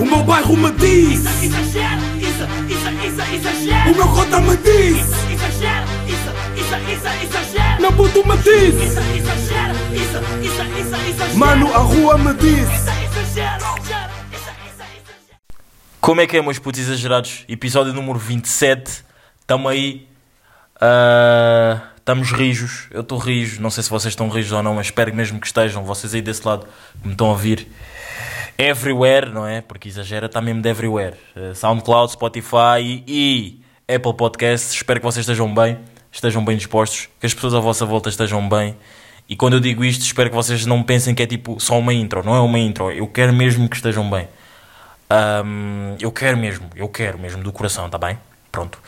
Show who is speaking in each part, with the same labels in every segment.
Speaker 1: O meu bairro me diz
Speaker 2: Isso, exagero, isso, isso, isso, exagero.
Speaker 1: O meu cota me diz
Speaker 2: Isso, exagero, isso, isso, isso, exagero.
Speaker 1: Meu puto me diz
Speaker 2: Isso, exagero, isso, isso, isso, exagero.
Speaker 1: Mano, a rua me diz
Speaker 2: Isso, exagero.
Speaker 3: Como é que é, meus putos exagerados? Episódio número 27. Tamo aí. Ah, Estamos rijos. Eu estou rijo. Não sei se vocês estão rijos ou não, mas espero mesmo que estejam. Vocês aí desse lado que me estão a ouvir. Everywhere, não é? Porque exagera, está mesmo de everywhere. Ah, SoundCloud, Spotify e Apple Podcasts. Espero que vocês estejam bem. Estejam bem dispostos. Que as pessoas à vossa volta estejam bem. E quando eu digo isto, espero que vocês não pensem que é tipo só uma intro. Não é uma intro. Eu quero mesmo que estejam bem. Ahm, eu quero mesmo, eu quero mesmo, do coração, tá bem? Pronto.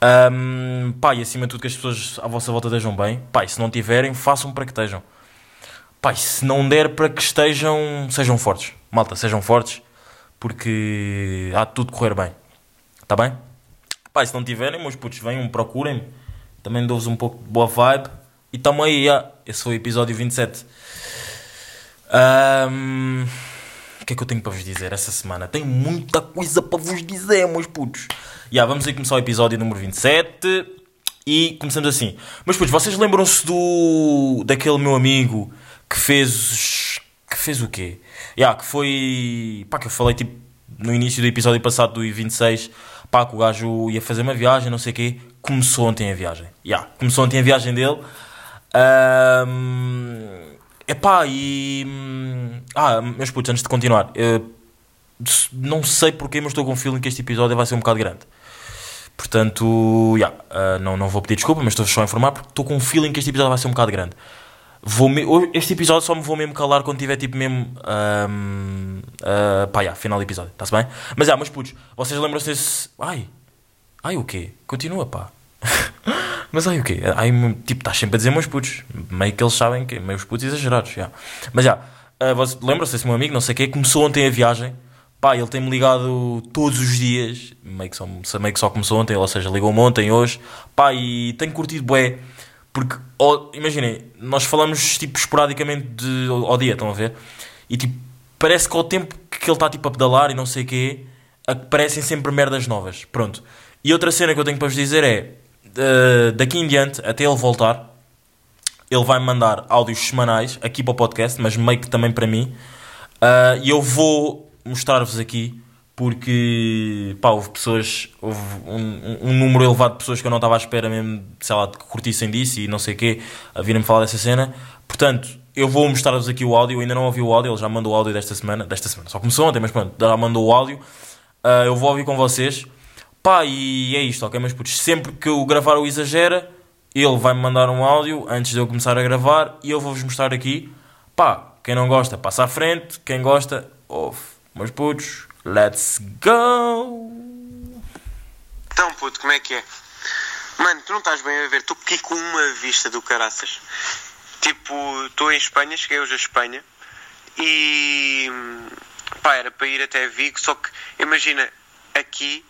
Speaker 3: Ahm, pá, e acima de tudo que as pessoas à vossa volta estejam bem. Pá, se não tiverem, façam para que estejam. Pá, se não der para que estejam, sejam fortes. Malta, sejam fortes, porque há de tudo correr bem. Tá bem? Pá, se não tiverem, meus putos, venham, procurem-me. Também dou-vos um pouco de boa vibe. E tamo aí. Esse foi o episódio 27. Ahm, o que é que eu tenho para vos dizer essa semana? Tenho muita coisa para vos dizer, meus putos. Já, vamos aí começar o episódio número 27 e começamos assim. Meus putos, vocês lembram-se do daquele meu amigo que fez que fez o quê? Já, que foi, pá, que eu falei tipo no início do episódio passado do 26, pá, que o gajo ia fazer uma viagem, não sei o quê. Começou ontem a viagem. Já, começou ontem a viagem dele. Ahm, epá, e. hum, Ah, meus putos, antes de continuar, eu não sei porque, mas estou com o feeling que este episódio vai ser um bocado grande. Portanto, já, ah, não, não vou pedir desculpa, mas estou só a informar porque estou com um feeling que este episódio vai ser um bocado grande. Vou me- Este episódio só me vou mesmo calar quando tiver tipo mesmo. ahm, ah, pá, já, final do episódio, está-se bem? Mas já, meus putos, vocês lembram-se desse. Ai, ai o quê? Continua, pá. Mas ai o quê? Ai, tipo, estás sempre a dizer meus putos. Meio que eles sabem que meus putos exagerados, já. Mas já, ah, você- lembram-se desse meu amigo, não sei o quê, começou ontem a viagem. Pá, ele tem-me ligado todos os dias, meio que, só, meio que só começou ontem, ou seja, ligou-me ontem, hoje. Pá, e tenho curtido bué, porque, imaginem, nós falamos, tipo, esporadicamente de, ao, dia, estão a ver? E, tipo, parece que ao tempo que ele está, tipo, a pedalar e não sei o quê, aparecem sempre merdas novas. Pronto. E outra cena que eu tenho para vos dizer é, eh, daqui em diante, até ele voltar, ele vai mandar áudios semanais aqui para o podcast, mas meio que também para mim. Ah, E eu vou mostrar-vos aqui porque pá, houve pessoas, houve um, um- número elevado de pessoas que eu não estava à espera mesmo, sei lá, que curtissem disso e não sei o quê, a virem-me falar dessa cena. Portanto, eu vou mostrar-vos aqui o áudio, eu ainda não ouvi o áudio, ele já mandou o áudio desta semana, desta semana, só começou ontem, mas pronto, já mandou o áudio. Ah, eu vou ouvir com vocês. Pá, e é isto, ok, meus putos? Sempre que eu gravar o Exagera, ele vai-me mandar um áudio antes de eu começar a gravar e eu vou-vos mostrar aqui. Pá, quem não gosta, passa à frente. Quem gosta, ouve. Meus putos, let's go!
Speaker 4: Então, puto, como é que é? Mano, tu não estás bem a ver, estou aqui com uma vista do caraças. Tipo, estou em Espanha, cheguei hoje a Espanha e. pá, era para ir até Vigo, só que, imagina, aqui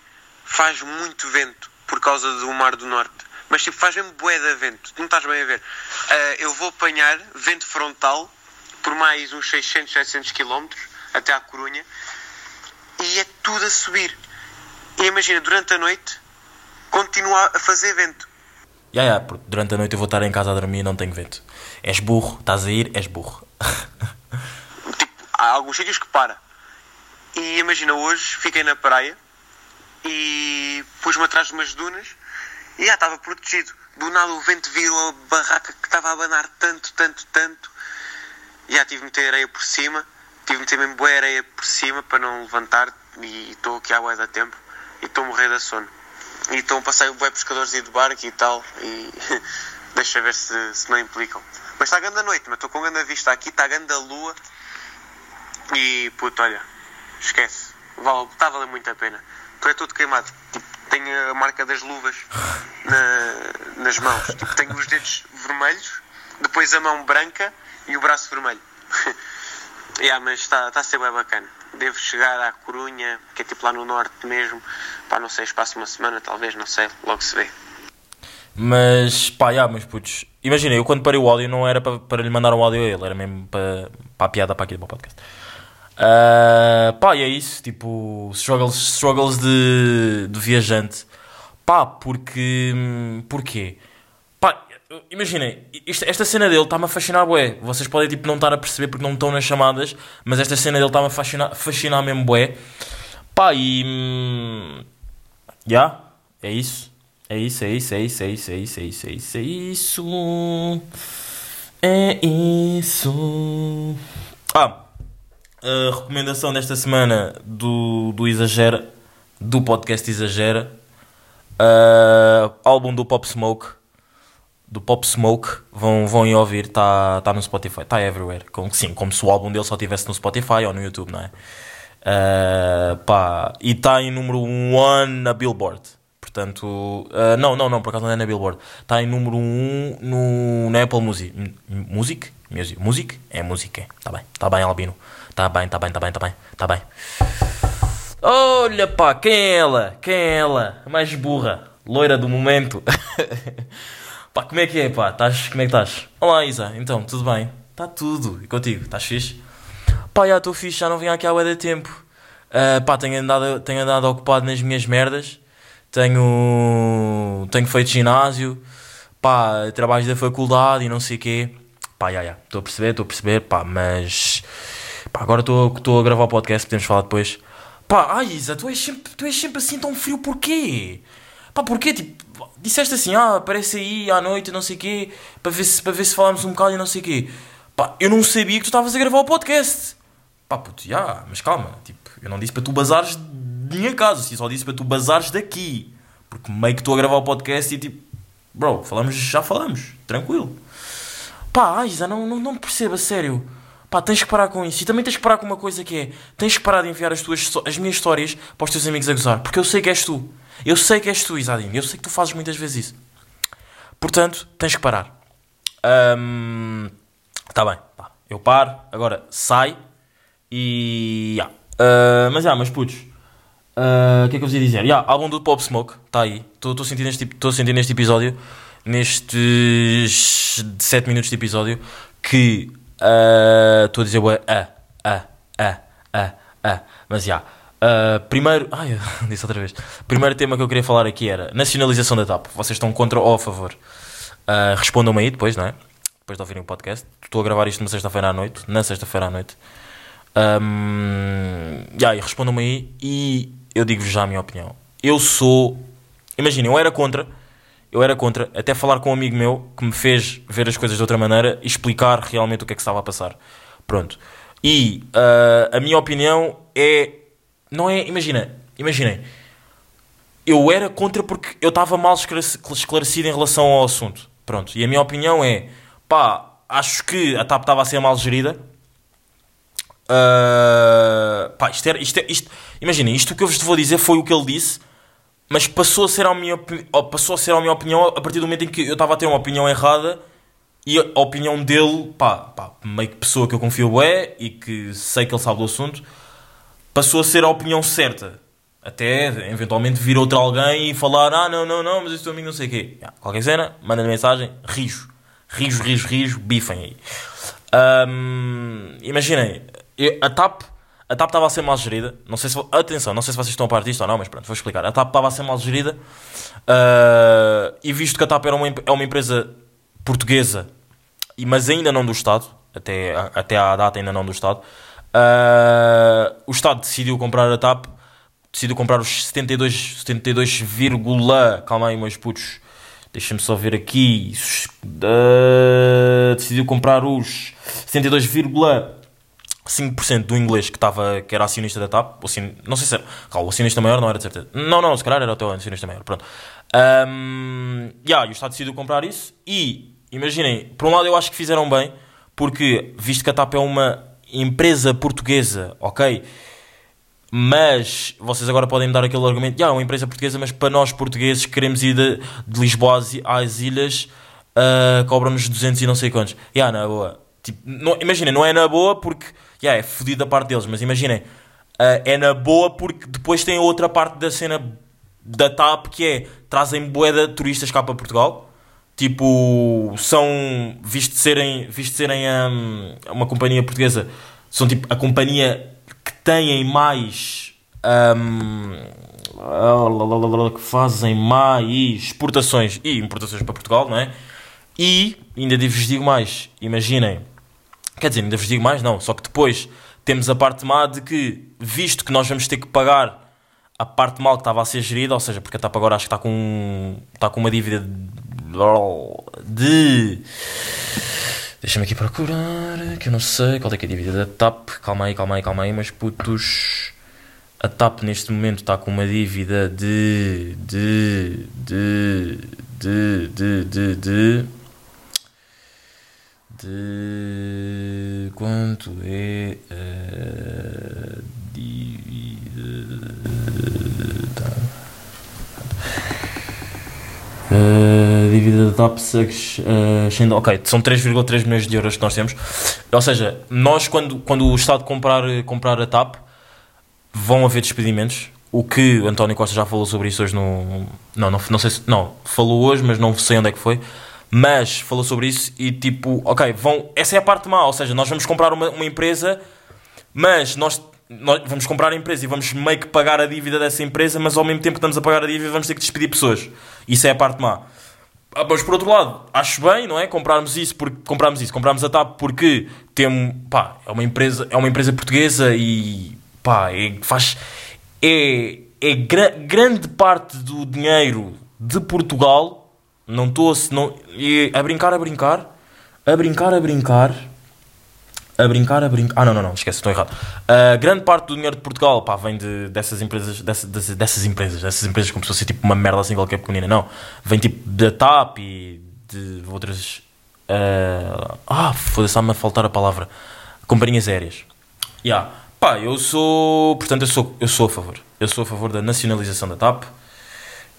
Speaker 4: faz muito vento por causa do Mar do Norte. Mas, tipo, faz mesmo bué de vento, tu não estás bem a ver. Ah, eu vou apanhar vento frontal por mais uns 600, 700 km até à Corunha e é tudo a subir. E imagina, durante a noite continua a fazer vento.
Speaker 3: Ya, ya, porque durante a noite eu vou estar em casa a dormir e não tenho vento. És burro, estás a ir, és burro.
Speaker 4: Tipo, há alguns sítios que para. E imagina, hoje fiquei na praia e pus-me atrás de umas dunas e já estava protegido. Do nada o vento virou a barraca que estava a abanar tanto, tanto, tanto. E já tive de meter areia por cima. Tive de meter mesmo boa areia por cima para não levantar. E estou aqui à boia da tempo. E estou a morrer da sono. E estão a passar o bué pescadores de barco e tal. E deixa ver se, se não implicam. Mas está a grande a noite, mas estou com grande vista aqui. Está a grande a lua. E puto, olha, esquece. Vale, está a valer muito a pena. Tu é todo queimado. Tipo, tenho a marca das luvas na- nas mãos. Tipo, tenho os dedos vermelhos, depois a mão branca e o braço vermelho. yeah, mas está está a ser bem bacana. Devo chegar à Corunha, que é tipo lá no norte mesmo. Pá, não sei, espaço uma semana, talvez, não sei, logo se vê.
Speaker 3: Mas pá, já, meus putos. Imagina, eu quando parei o áudio não era para, para lhe mandar um áudio a ele, era mesmo para, para a piada para aqui do meu podcast. Ah, pá, e é isso, tipo, struggles, struggles de, de viajante. Pá, porque. hum, Porquê? Imaginem, esta cena dele está-me a fascinar, bué. Vocês podem, tipo, não estar a perceber porque não estão nas chamadas, mas esta cena dele está-me a fascinar, fascinar mesmo, bué. Pá, e. hum, Já, é isso. É isso, é isso, é isso, é isso, é isso, é isso, é isso, é isso. É isso. Ah, a recomendação desta semana do, do Exagera, do podcast Exagera, ah, álbum do Pop Smoke, do Pop Smoke, vão, vão ir ouvir, está tá no Spotify, está everywhere. Como, sim, como se o álbum dele só estivesse no Spotify ou no YouTube, não é? Ah, pá, e está em número 1 na Billboard. Portanto, ah, não, não, não, por acaso não é na Billboard. Está em número 1 no, na Apple Music. Music? Music? Music? É música. Está bem, está bem, Albino. Está bem, está bem, está bem, está bem, está bem. Olha pá, quem é ela? Quem é ela? A mais burra, loira do momento. pá, como é que é, pá? Estás, como é que estás? Olá, Isa. Então, tudo bem? Está tudo. E contigo? Estás fixe? Pá, já estou fixe, já não vim aqui há de tempo. Ah, pá, tenho andado, tenho andado ocupado nas minhas merdas. Tenho, tenho feito ginásio. Pá, trabalhos da faculdade e não sei o quê. Pá, já, já. Estou a perceber, estou a perceber, pá, mas... Pá, agora estou estou a gravar o podcast, podemos falar depois. Pá, ai Isa, tu és sempre, tu és sempre assim tão frio, porquê? Pá, porquê? Tipo, disseste assim, ah, aparece aí à noite, não sei o quê, para ver, se, para ver se falamos um bocado e não sei o quê. Pá, eu não sabia que tu estavas a gravar o podcast. Pá, puto, já, mas calma, tipo, eu não disse para tu bazares de minha casa, só disse para tu bazares daqui. Porque meio que estou a gravar o podcast e tipo, bro, falamos, já falamos, tranquilo. Pá, Isa, não, não, não percebo, a sério. Pá, tens que parar com isso. E também tens que parar com uma coisa que é: tens que parar de enviar as, tuas, as minhas histórias para os teus amigos a gozar. Porque eu sei que és tu. Eu sei que és tu, Isadinho. Eu sei que tu fazes muitas vezes isso. Portanto, tens que parar. Ahm, tá bem, pá. Eu paro, agora sai e. ya. Ah, mas já, mas putos. ah, O que é que eu vos ia dizer? Ya, álbum do Pop Smoke, está aí. Estou sentindo sentindo neste episódio, nestes 7 minutos de episódio, que estou a dizer, ah, ah, ah, ah, ah. Mas já. ah, primeiro. Ai, disse outra vez. Primeiro tema que eu queria falar aqui era nacionalização da TAP. Vocês estão contra ou a favor? Ah, Respondam-me aí depois, não é? Depois de ouvirem o podcast. Estou a gravar isto numa sexta-feira à noite. Na sexta-feira à noite. Um, yeah, respondam-me aí e eu digo-vos já a minha opinião. Eu sou. Imaginem, eu era contra. Eu era contra, até falar com um amigo meu que me fez ver as coisas de outra maneira e explicar realmente o que é que estava a passar. Pronto. E ah, a minha opinião é. Não é. Imagina, imaginem. Eu era contra porque eu estava mal esclareci- esclarecido em relação ao assunto. Pronto. E a minha opinião é. Pá, acho que a TAP estava a ser mal gerida. Uh, pá, isto era, isto é- isto- imaginem, isto que eu vos vou dizer foi o que ele disse, mas passou a ser a minha, passou a ser a minha opinião a partir do momento em que eu estava a ter uma opinião errada e a opinião dele, pá, pá, meio que pessoa que eu confio é e que sei que ele sabe do assunto, passou a ser a opinião certa. Até eventualmente vir outro alguém e falar: Ah, não, não, não, mas este teu amigo não sei o quê. Ya, qualquer cena, manda mensagem, rijo, rijo, rijo, rijo, bifem aí. Ahm, imaginem, a TAP a TAP estava a ser mal gerida. Não sei se, atenção, não sei se vocês estão a par disto ou não, mas pronto, vou explicar. A TAP estava a ser mal gerida ah, e visto que a TAP era uma, é uma empresa portuguesa, mas ainda não do Estado, até, até à data ainda não do Estado, ah, o Estado decidiu comprar a TAP, decidiu comprar os 72, 72, vírgula- calma aí, meus putos, deixa-me só ver aqui, ah, decidiu comprar os 72,5% do inglês que, estava, que era acionista da TAP, acion- não sei se era, o acionista maior não era de certeza, não, não, se calhar era o teu acionista maior, pronto. Um, yeah, e o Estado decidiu comprar isso e, imaginem, por um lado eu acho que fizeram bem, porque visto que a TAP é uma empresa portuguesa, ok, mas vocês agora podem me dar aquele argumento, já, é uma empresa portuguesa, mas para nós portugueses que queremos ir de, de Lisboa às, às ilhas, ah, cobram-nos 200 e não sei quantos. Já, na boa. Tipo, não, imaginem, não é na boa porque, já, é fodido da parte deles, mas imaginem, ah, é na boa porque depois tem outra parte da cena da TAP que é, trazem boeda turistas cá para Portugal, tipo, são, visto serem, visto serem hum, uma companhia portuguesa, são tipo a companhia têm mais. ahm, que fazem mais exportações e importações para Portugal, não é? E ainda vos digo mais, imaginem, quer dizer, ainda vos digo mais, não, só que depois temos a parte má de que, visto que nós vamos ter que pagar a parte mal que estava a ser gerida, ou seja, porque a TAP agora acho que está com, está com uma dívida de. Deixa-me aqui procurar, que eu não sei qual é que é a dívida da TAP. Calma aí, calma aí, calma aí, mas putos. A TAP neste momento está com uma dívida de. de. de. de. de. de. de, de quanto é a dívida. A dívida da uh, sendo. Ok, são 3,3 milhões de euros que nós temos. Ou seja, nós, quando, quando o Estado comprar, comprar a TAP, vão haver despedimentos. O que o António Costa já falou sobre isso hoje no. Não, não, não sei se. Não, falou hoje, mas não sei onde é que foi. Mas falou sobre isso e tipo, ok, vão. Essa é a parte má. Ou seja, nós vamos comprar uma, uma empresa, mas nós, nós vamos comprar a empresa e vamos meio que pagar a dívida dessa empresa, mas ao mesmo tempo que estamos a pagar a dívida, vamos ter que despedir pessoas. Isso é a parte má. Ah, Mas por outro lado, acho bem, não é? Comprarmos isso, porque comprarmos isso, comprarmos a TAP porque temos, pá, é uma empresa, é uma empresa portuguesa e pá, é, faz é, é gra- grande parte do dinheiro de Portugal, não estou não, é, a brincar, a brincar, a brincar, a brincar, a brincar, a brincar. Ah, não, não, não, esquece, estou errado. A grande parte do dinheiro de Portugal pá, vem de, dessas empresas, dessas, dessas, empresas, dessas empresas como se fosse tipo uma merda assim qualquer pequenina. Não, vem tipo da TAP e de outras. ah, ah, foda-se, está-me a faltar a palavra. Companhias aéreas. Yeah. Pá, eu sou. Portanto, eu sou, eu sou a favor. Eu sou a favor da nacionalização da TAP.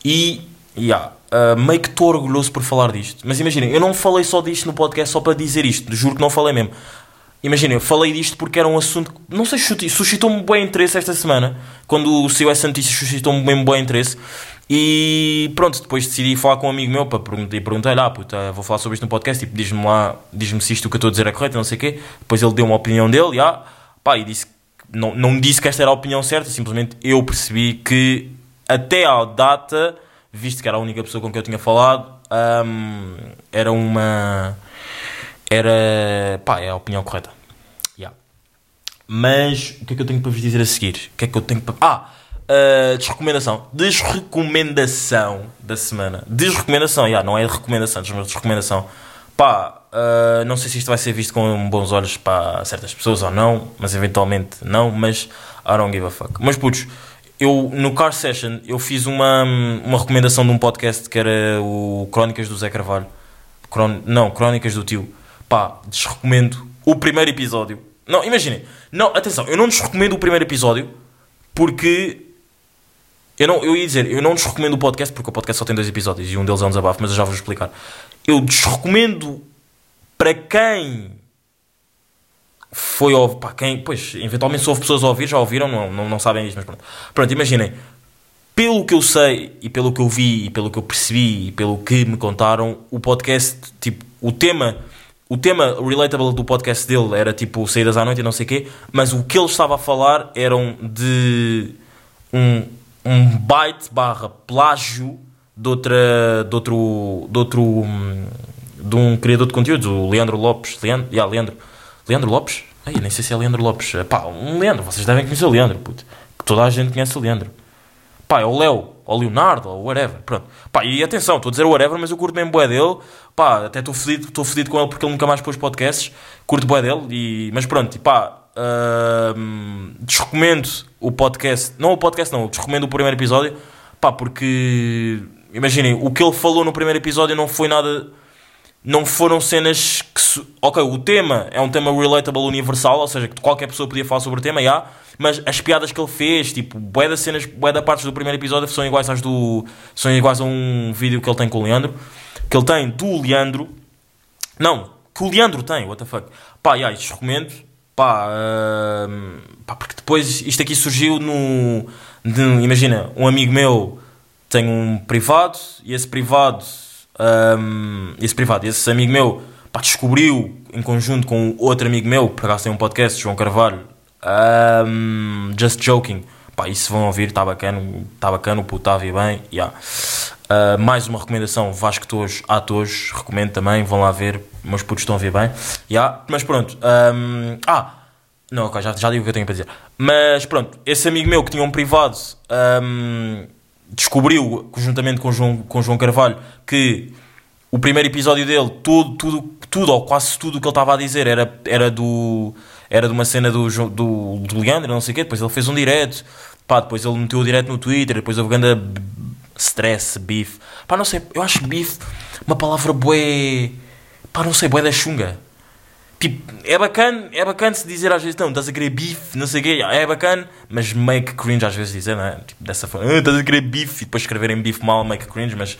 Speaker 3: E, yeah, uh, meio que estou orgulhoso por falar disto. Mas imaginem, eu não falei só disto no podcast só para dizer isto. Juro que não falei mesmo. Imaginem, eu falei disto porque era um assunto que, não sei, susci- suscitou-me bem interesse esta semana. Quando saiu essa notícia, suscitou-me bem bom interesse. E pronto, depois decidi falar com um amigo meu para perguntar, e perguntei-lhe, ah, puta, vou falar sobre isto no podcast, tipo, diz-me lá, diz-me se isto que eu estou a dizer é correto, não sei o quê. Depois ele deu uma opinião dele, e, ah, pá, e disse, não, não disse que esta era a opinião certa, simplesmente eu percebi que até à data, visto que era a única pessoa com quem eu tinha falado, hum, era uma. Era. pá, é a opinião correta. Yeah. Mas o que é que eu tenho para vos dizer a seguir? O que é que eu tenho para. Ah! Uh, desrecomendação. Desrecomendação da semana. Desrecomendação, yeah, não é recomendação, chama desrecomendação. Pá, uh, não sei se isto vai ser visto com bons olhos para certas pessoas ou não, mas eventualmente não, mas I don't give a fuck. Mas putos, eu no Car Session eu fiz uma, uma recomendação de um podcast que era o Crónicas do Zé Carvalho. Cron... Não, Crónicas do Tio. Pá, desrecomendo o primeiro episódio. Não, imaginem. Não, atenção, eu não desrecomendo o primeiro episódio porque eu, não, eu ia dizer, eu não desrecomendo o podcast porque o podcast só tem dois episódios e um deles é um desabafo, mas eu já vou explicar. Eu desrecomendo para quem foi pá, quem, pois, eventualmente se houve pessoas a ouvir, já ouviram, não, não, não sabem isto, mas pronto. Pronto, imaginem, pelo que eu sei e pelo que eu vi e pelo que eu percebi e pelo que me contaram, o podcast, tipo, o tema, o tema relatable do podcast dele era tipo saídas à noite e não sei o quê, mas o que ele estava a falar eram de um, um byte barra plágio de outra, de outro, de outro, hum, de um criador de conteúdos, o Leandro Lopes, Leandro, yeah, Leandro, Leandro Lopes? Ai, nem sei se é Leandro Lopes. Pá, um Leandro, vocês devem conhecer o Leandro, puto. Toda a gente conhece o Leandro. Pá, é o Léo, ou Leonardo, ou whatever. Pronto. Pá, e atenção, estou a dizer whatever, mas eu curto mesmo bué dele. Pá, até estou fedido, estou fedido com ele porque ele nunca mais pôs podcasts. Curto bué dele, e... mas pronto, e pá, hum, desrecomendo o podcast. Não o podcast, não, desrecomendo o primeiro episódio. Pá, porque, imaginem, o que ele falou no primeiro episódio não foi nada não foram cenas que. Ok, o tema é um tema relatable universal, ou seja, que qualquer pessoa podia falar sobre o tema, já, mas as piadas que ele fez, tipo, bué das cenas, bué da partes do primeiro episódio são iguais às do. são iguais a um vídeo que ele tem com o Leandro. Que ele tem do Leandro. Não, que o Leandro tem, what the fuck. Pá, já, isto recomendo. Pá, hum, pá, porque depois isto aqui surgiu no. de- imagina, um amigo meu tem um privado e esse privado. Hum, esse privado, esse amigo meu pá, descobriu em conjunto com outro amigo meu, por acaso tem um podcast, João Carvalho, Ahm, just joking. Pá, isso vão ouvir, está bacana, está bacana, o puto está a bem. Yeah. Ah, mais uma recomendação, Vasco Tojos, Atos, recomendo também, vão lá ver, meus putos estão a ver bem. Yeah. Mas pronto, ahm, ah, não, já, já digo o que eu tenho para dizer. Mas pronto, esse amigo meu que tinha um privado ahm, descobriu, conjuntamente com João, com João Carvalho, que o primeiro episódio dele, tudo, tudo, tudo ou quase tudo o que ele estava a dizer era, era do. Era de uma cena do, do, do Leandro, não sei o quê. Depois ele fez um direto, pá, depois ele meteu o direto no Twitter, depois houve grande stress, beef. Pá, não sei, eu acho beef uma palavra bué. pá, não sei, bué da chunga. Tipo, é bacana, é bacana se dizer às vezes, não, estás a querer bife, não sei o quê, é bacana, mas meio que cringe às vezes dizer, não é? Tipo, dessa forma, ah, estás a querer bife, e depois escreverem bife mal, meio que cringe, mas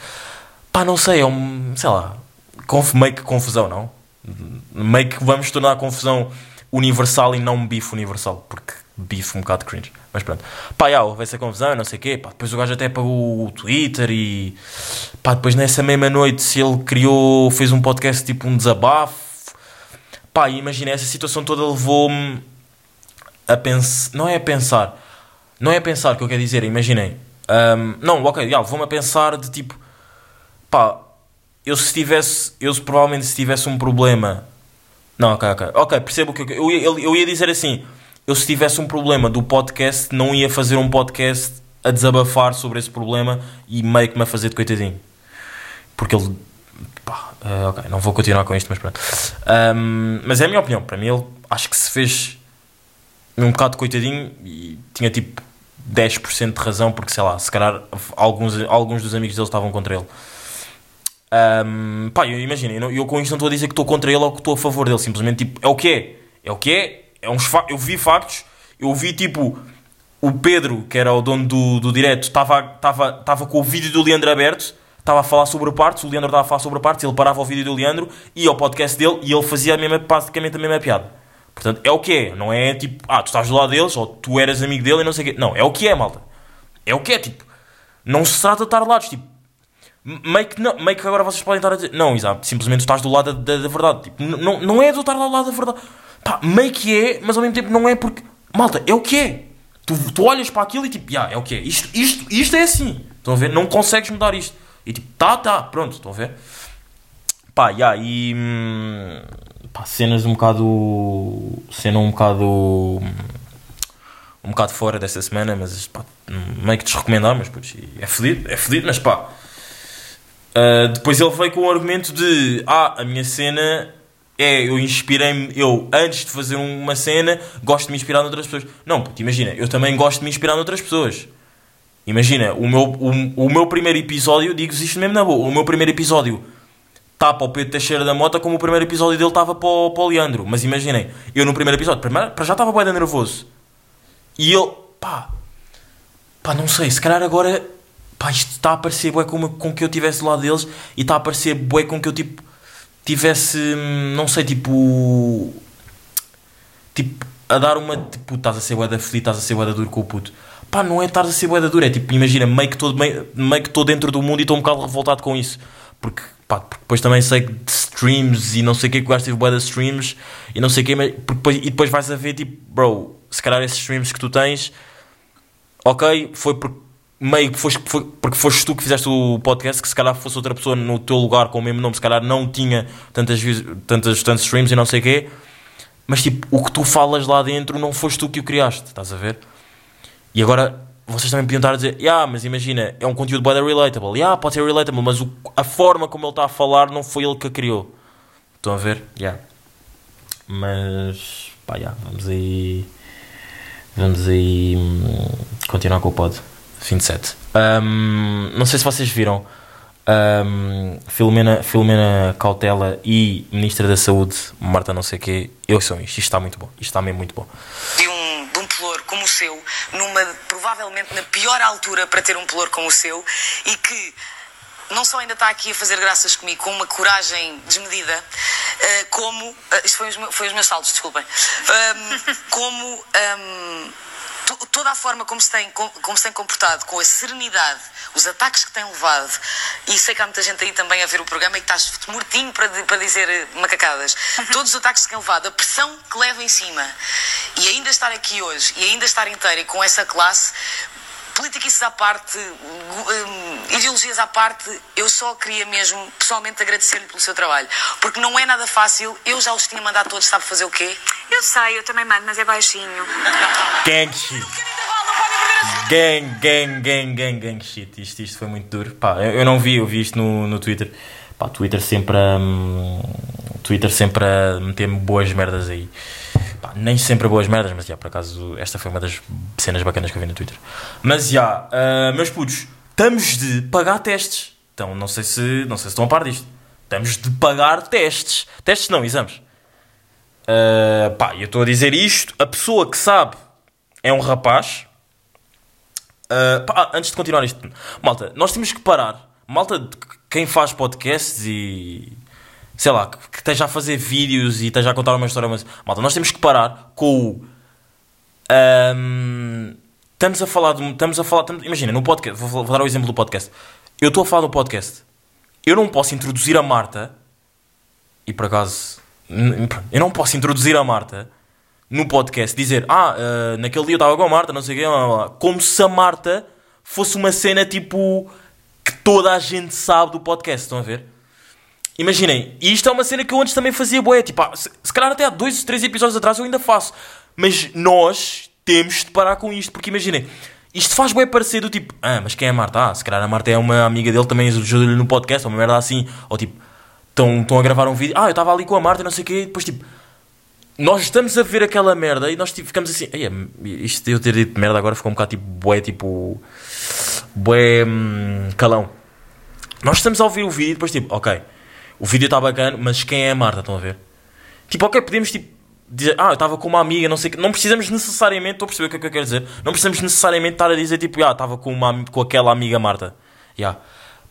Speaker 3: pá, não sei, é um, sei lá, conf, meio que confusão, não? Meio que vamos tornar a confusão universal e não bife universal, porque bife um bocado cringe, mas pronto. Pá, já, houve essa confusão, não sei o quê, pá, depois o gajo até pagou o Twitter e pá, depois nessa mesma noite se ele criou, fez um podcast tipo um desabafo, Pá, imagina, essa situação toda levou-me a pensar. Não é a pensar. Não é a pensar que eu quero dizer, imaginem. Ahm, não, ok, já, levou-me a pensar de tipo. Pá, eu se tivesse. Eu se, provavelmente se tivesse um problema. Não, ok, ok. Ok, percebo o que eu, eu, eu, eu ia dizer assim. Eu se tivesse um problema do podcast, não ia fazer um podcast a desabafar sobre esse problema e meio que me a fazer de coitadinho. Porque ele. Pá, eh, ok, não vou continuar com isto, mas pronto. Ahm, mas é a minha opinião. Para mim, ele acho que se fez um bocado coitadinho e tinha tipo 10% de razão, porque sei lá, se calhar alguns, alguns dos amigos dele estavam contra ele. Ahm, pá, eu imagino, eu, eu com isto não estou a dizer que estou contra ele ou que estou a favor dele, simplesmente tipo, é o que é, é o que é, é uns eu vi factos, eu vi tipo o Pedro, que era o dono do, do direto, estava com o vídeo do Leandro aberto, estava a falar sobre partes, o Leandro estava a falar sobre partes, ele parava o vídeo do Leandro, ia ao podcast dele e ele fazia a mesma, basicamente a mesma piada. Portanto, é o que é, não é tipo, ah, tu estás do lado deles ou tu eras amigo dele e não sei o quê. Não, é o que é, malta. É o que é, tipo, não se trata de estar lados, tipo, meio que, não, meio que agora vocês podem estar a dizer, não, exato, simplesmente estás do lado da, da, da verdade. Tipo, não, não é do estar do lado da verdade. Pá, meio que é, mas ao mesmo tempo não é porque, malta, é o que é. Tu, tu olhas para aquilo e tipo, yeah, é o que é. Isto, isto, isto é assim. Estão a ver? Não consegues mudar isto. E tipo, tá, tá, pronto, estão a ver? Pá, yeah, e. hum, Pá, cenas um bocado. Cena um bocado. Um bocado fora desta semana, mas pá, meio que desrecomendar, mas putz, é fedido, é fedido, mas pá. Uh, depois ele veio com o argumento de ah, a minha cena é eu inspirei-me, eu antes de fazer uma cena gosto de me inspirar noutras pessoas. Não, puto, imagina, eu também gosto de me inspirar noutras pessoas. Imagina, o meu, o, o meu primeiro episódio, digo-vos isto mesmo na boa, o meu primeiro episódio está para o Pedro Teixeira da Mota como o primeiro episódio dele estava para o, para o Leandro. Mas imaginem, eu no primeiro episódio, primeiro, para já estava bem nervoso. E ele, pá, pá, não sei, se calhar agora, pá, isto está a parecer bué com, com que eu estivesse do lado deles e está a parecer bué com que eu, tipo, tivesse, hum, não sei, tipo, tipo, a dar uma, tipo, estás a ser bué da feliz, estás a ser bué da duro com o puto. Pá, não é estás a ser bué da duro, é tipo, imagina, meio que estou dentro do mundo e estou um bocado revoltado com isso. Porque, pá, porque depois também sei que streams e não sei o que que o gajo teve de streams e não sei o que, mas, depois, e depois vais a ver, tipo, bro, se calhar esses streams que tu tens, ok, foi porque meio que foste, foi, porque foste tu que fizeste o podcast, que se calhar fosse outra pessoa no teu lugar com o mesmo nome, se calhar não tinha tantas, tantas, tantos streams e não sei o quê, mas tipo, o que tu falas lá dentro não foste tu que o criaste, estás a ver? E agora vocês também podiam estar a dizer, yeah, mas imagina, é um conteúdo da relatable, yeah, pode ser relatable, mas o- a forma como ele está a falar não foi ele que a criou. Estão a ver? Yeah. Mas pá, yeah, vamos aí. Vamos aí hum, continuar com o pod. Fim de set. Hum, não sei se vocês viram. hum, Filomena, Filomena Cautela e Ministra da Saúde, Marta não sei o quê. Eu sou isto. Isto está muito bom. Isto está mesmo muito bom.
Speaker 5: Um, um pelour como o seu, numa provavelmente na pior altura para ter um pelour como o seu, e que não só ainda está aqui a fazer graças comigo com uma coragem desmedida, eh, como. eh, isto foi os, meus- foi os meus saldos, desculpem. Ahm, como. ahm, to- toda a forma como se, tem, com- como se tem comportado, com a serenidade, os ataques que tem levado, e sei que há muita gente aí também a ver o programa e que estás mortinho para, para dizer eh, macacadas, todos os ataques que tem levado, a pressão que leva em cima, e ainda estar aqui hoje, e ainda estar inteira e com essa classe, Políticas à parte, hum, ideologias à parte, eu só queria mesmo pessoalmente agradecer-lhe pelo seu trabalho. Porque não é nada fácil, eu já os tinha mandado todos, sabe fazer o quê?
Speaker 6: Eu sei, eu também mando, mas é baixinho.
Speaker 3: Gang shit. Gang, gang, gang, gang, gang shit. Isto, isto foi muito duro. Pá, eu, eu não vi, eu vi isto no, no Twitter. Pá, Twitter sempre a. hum, Twitter sempre a meter-me boas merdas aí. Pá, nem sempre boas merdas, mas já, por acaso, esta foi uma das cenas bacanas que eu vi no Twitter. Mas já, ah, meus putos, estamos de pagar testes. Então, não sei se, não sei se estão a par disto. Estamos de pagar testes. Testes não, exames. Uh, pá, eu estou a dizer isto. A pessoa que sabe é um rapaz. Uh, pá, antes de continuar isto, malta, nós temos que parar. Malta, quem faz podcasts e sei lá, que, que esteja a fazer vídeos e esteja a contar uma história, mas malta, nós temos que parar com o. um, estamos a falar de. Estamos a falar. estamos- imagina, no podcast, vou, vou dar o exemplo do podcast. Eu estou a falar no podcast. Eu não posso introduzir a Marta e por acaso eu não posso introduzir a Marta no podcast, dizer ah, eh, naquele dia eu estava com a Marta, não sei o quê, blá, blá, blá." como se a Marta fosse uma cena tipo que toda a gente sabe do podcast, estão a ver? Imaginem, e isto é uma cena que eu antes também fazia boé, tipo, ah, se, se calhar até há dois, três episódios atrás eu ainda faço, mas nós temos de parar com isto, porque imaginem, isto faz bué parecer do tipo, ah, mas quem é a Marta? Ah, se calhar a Marta é uma amiga dele, também ajuda-lhe no podcast, ou uma merda assim, ou tipo, estão a gravar um vídeo, ah, eu estava ali com a Marta, não sei o quê, e depois tipo, nós estamos a ver aquela merda e nós tipo, ficamos assim, "Ei, isto eu ter dito merda agora ficou um bocado tipo, bué, tipo, bué, hum, calão. Nós estamos a ouvir o vídeo e depois tipo, ok, o vídeo está bacana, mas quem é a Marta? Estão a ver? Tipo, ok, podemos tipo dizer, ah, eu estava com uma amiga, não sei que. Não precisamos necessariamente, estou a perceber o que é que eu quero dizer. Não precisamos necessariamente estar a dizer tipo, ah, estava com, uma, com aquela amiga Marta. Yeah.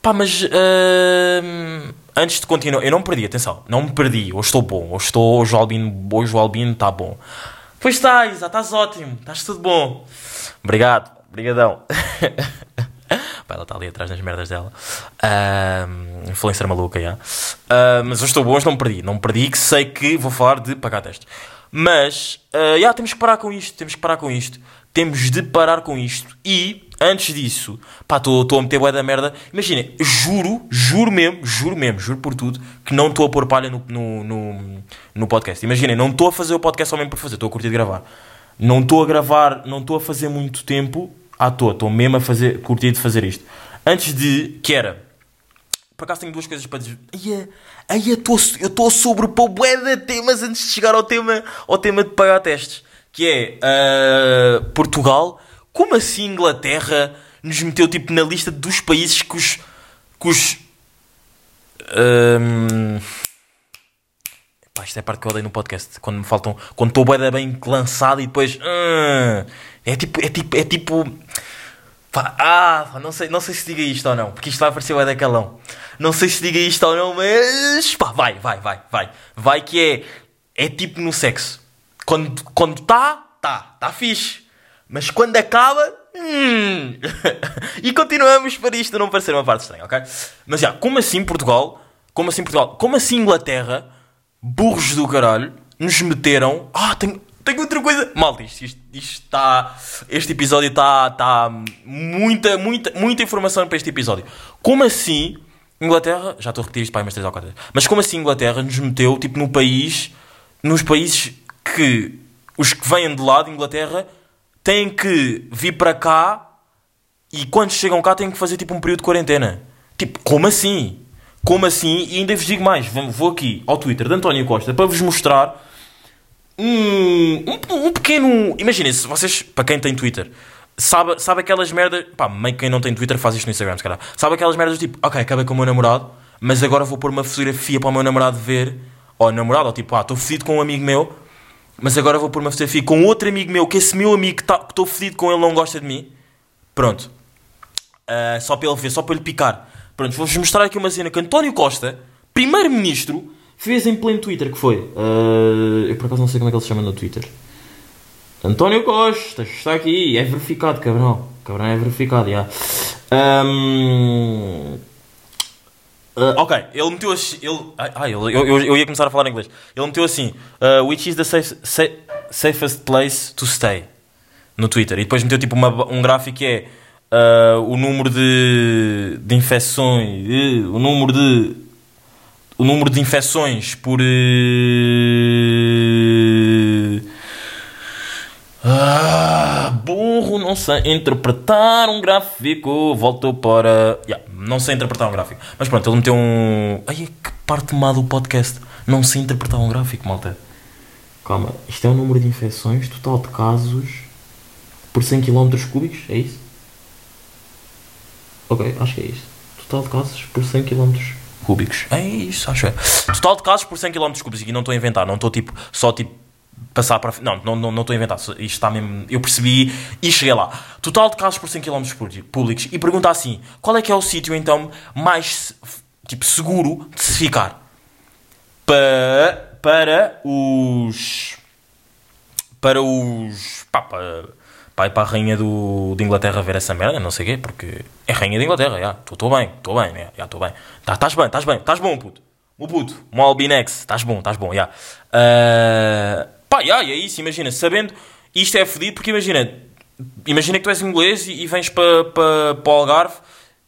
Speaker 3: Pá, mas hum, antes de continuar, eu não me perdi, atenção, não me perdi. Hoje estou bom, hoje estou, hoje o Albino, hoje o Albino está bom. Pois está, Isa, estás ótimo, estás tudo bom. Obrigado, brigadão. Pá, ela está ali atrás nas merdas dela. Ahm, influencer maluca, já. Ah, mas eu estou hoje não me perdi. Não me perdi, que sei que vou falar de pagar testes. Mas, ah, já, temos que parar com isto. Temos que parar com isto. Temos de parar com isto. E, antes disso, pá, estou a meter bué da merda. Imaginem, juro, juro mesmo, juro mesmo, juro por tudo, que não estou a pôr palha no, no, no, no podcast. Imaginem, não estou a fazer o podcast só mesmo por fazer, estou a curtir de gravar. Não estou a gravar, não estou a fazer muito tempo à toa, estou mesmo a fazer, curtir de fazer isto. Antes de, que era, por acaso tenho duas coisas para dizer. Ai, ai, eu estou eu estou sobre o bué de temas antes de chegar ao tema, ao tema de pagar testes. Que é ah, Portugal. Como assim Inglaterra nos meteu tipo na lista dos países que os. Que os ahm, Pá, isto é a parte que eu odeio no podcast. Quando me faltam. Quando estou da bem lançado e depois. ah, é tipo. É tipo. É tipo. Ah, não sei, não sei se diga isto ou não, porque isto vai parecer bué da calão. Não sei se diga isto ou não, mas. Pá, vai, vai, vai, vai. Vai que é. É tipo no sexo. Quando quando tá, tá, tá fixe. Mas quando acaba. Hum. e continuamos para isto não parecer uma parte estranha, ok? Mas já, como assim Portugal? Como assim Portugal? Como assim Inglaterra? Burros do caralho nos meteram. Ah, tenho, tenho outra coisa. Malta, isto, isto, isto está. Este episódio está. Está muita, muita, muita informação para este episódio. Como assim Inglaterra. Já estou a repetir isto para aí umas 3 ou 4 vezes. Mas como assim Inglaterra nos meteu tipo no país. Nos países que os que vêm de lá de Inglaterra têm que vir para cá e quando chegam cá têm que fazer tipo um período de quarentena. Tipo, como assim? Como assim? E ainda vos digo mais, vou vou aqui ao Twitter de António Costa para vos mostrar um, um, um pequeno. Imaginem, se vocês, para quem tem Twitter, sabe, sabe aquelas merdas. Pá, meio que quem não tem Twitter faz isto no Instagram, se calhar. Sabe aquelas merdas do tipo, ok, acabei com o meu namorado, mas agora vou pôr uma fotografia para o meu namorado ver, ou namorado, ou tipo, ah, estou fedido com um amigo meu, mas agora vou pôr uma fotografia com outro amigo meu, que esse meu amigo que tá- estou fedido com ele não gosta de mim. Pronto. Ah, só para ele ver, só para ele picar. Pronto, vou-vos mostrar aqui uma cena que António Costa, primeiro-ministro, fez em pleno Twitter, que foi... ah, eu por acaso não sei como é que ele se chama no Twitter. António Costa, está aqui, é verificado, cabrão. Cabrão é verificado, já. Ahm, ah, ok, ele meteu assim. Ele, ai, ele- eu, eu, eu ia começar a falar em inglês. Ele meteu assim: ah, Which is the safe, sa- safest place to stay? No Twitter. E depois meteu tipo uma- um gráfico que é ah, o número de, de infecções. eh, o número de. O número de infecções por. eh, ah, burro, não sei interpretar um gráfico. Voltou para. Yeah, não sei interpretar um gráfico. Mas pronto, ele meteu um. Ai, que parte má do podcast. Não sei interpretar um gráfico, malta. Calma, isto é o número de infecções, total de casos por 100 km cúbicos, é isso? Ok, acho que é isso. Total de casos por 100 km cúbicos. É isso, acho que é. Total de casos por 100 km cúbicos. E não estou a inventar, não estou tipo, só tipo, passar para. Não, não, não, não estou a inventar. Isto está mesmo. Eu percebi e cheguei lá. Total de casos por 100 km públicos. E pergunta assim: qual é que é o sítio então mais tipo, seguro de se ficar? Para, para os. Para os. Pá, para, ir para a rainha do, de Inglaterra ver essa merda, não sei o quê, porque é rainha de Inglaterra, já. Estou bem, estou bem, já estou bem. Estás bem, estás bem, estás bom, puto. O puto, um albinex, estás bom, estás bom, já. Ah, pá, já, e é isso, imagina, sabendo, isto é fedido porque imagina, imagina que tu és inglês e, e vens para pa, pa o Algarve,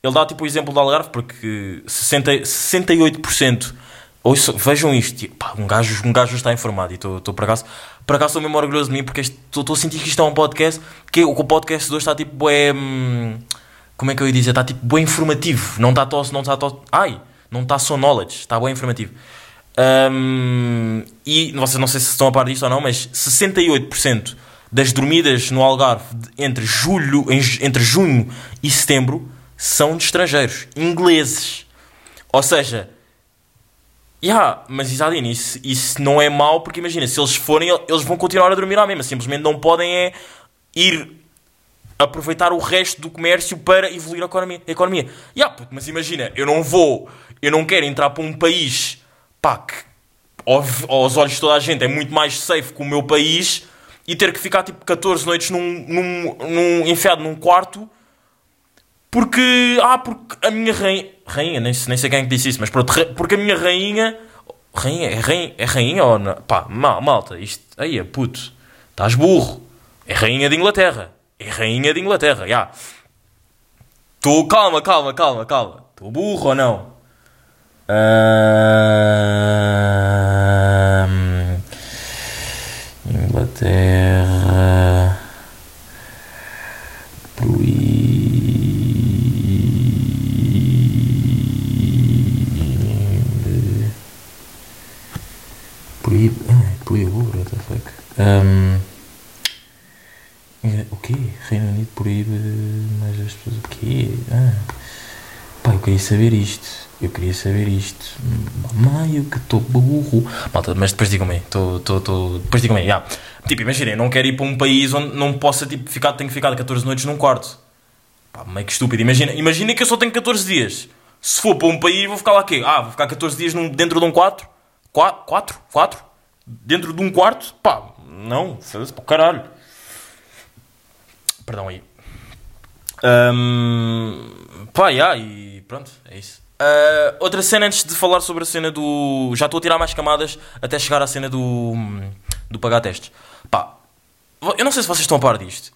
Speaker 3: ele dá tipo o exemplo do Algarve porque 60, 68%, ouço, vejam isto, pá, um, gajo, um gajo está informado e estou por acaso, por acaso estou mesmo orgulhoso de mim porque estou a sentir que isto é um podcast, que o podcast de hoje está tipo, é, como é que eu ia dizer, está tipo, bem informativo, não está tosse, não está tosse, ai, não está só knowledge, está bem informativo. Um, e vocês não sei se estão a par disto ou não, mas 68% das dormidas no Algarve entre, julho, entre junho e setembro são de estrangeiros, ingleses. Ou seja, yeah, mas Isadine, isso, isso não é mau porque imagina, se eles forem, eles vão continuar a dormir à mesma, simplesmente não podem é ir aproveitar o resto do comércio para evoluir a economia. A economia. Yeah, puto, mas imagina, eu não vou, eu não quero entrar para um país pá, que ao- aos olhos de toda a gente é muito mais safe que o meu país e ter que ficar tipo 14 noites num, num, num enfiado num quarto porque, ah, porque a minha rainha, rainha nem, nem sei quem é que disse isso, mas pronto, porque a minha rainha, rainha, é rainha, é rainha ou não? Pá, mal, malta, isto, aí é puto, estás burro, é rainha de Inglaterra, é rainha de Inglaterra, já. Tô, calma, calma, calma, calma, estou burro ou não? Ahm, Inglaterra proíbe proíbe what the fuck Ahm, eh, o quê? Reino Unido proíbe mais as pessoas o quê? Ah. Pá, eu queria saber isto. Eu queria saber isto. Mamãe, eu que estou burro. Malta, mas depois digam-me. Tô, tô, tô... Depois digam-me. já. Tipo, imaginem, não quero ir para um país onde não possa tipo, ficar, tenho que ficar 14 noites num quarto. Pá, meio que estúpido. Imagina, imagina que eu só tenho 14 dias. Se for para um país, vou ficar lá quê? Ah, vou ficar 14 dias num, dentro de um quarto? 4? 4? 4? Dentro de um quarto? Pá, não. Foda-se para o caralho. Perdão aí. Ahm, pá, yeah, e pronto, é isso. Ah, outra cena antes de falar sobre a cena do. Já estou a tirar mais camadas até chegar à cena do. do pagar testes. Pá, eu não sei se vocês estão a par disto,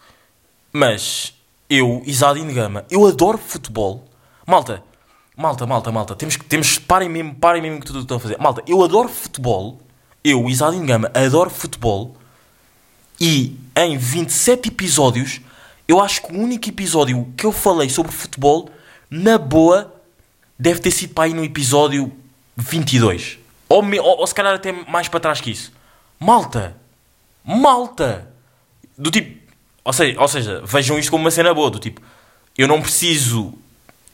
Speaker 3: mas eu, Isadine Gama, eu adoro futebol. Malta, malta, malta, malta, temos que. Temos, parem mesmo, parem mesmo que tudo estão a fazer. Malta, eu adoro futebol. Eu, Isadine Gama, adoro futebol. E em 27 episódios, eu acho que o único episódio que eu falei sobre futebol, na boa, deve ter sido para aí no episódio 22. Ou, me, ou, ou se calhar até mais para trás que isso. Malta! Malta! Do tipo. Ou seja, ou seja, vejam isto como uma cena boa. Do tipo, eu não preciso.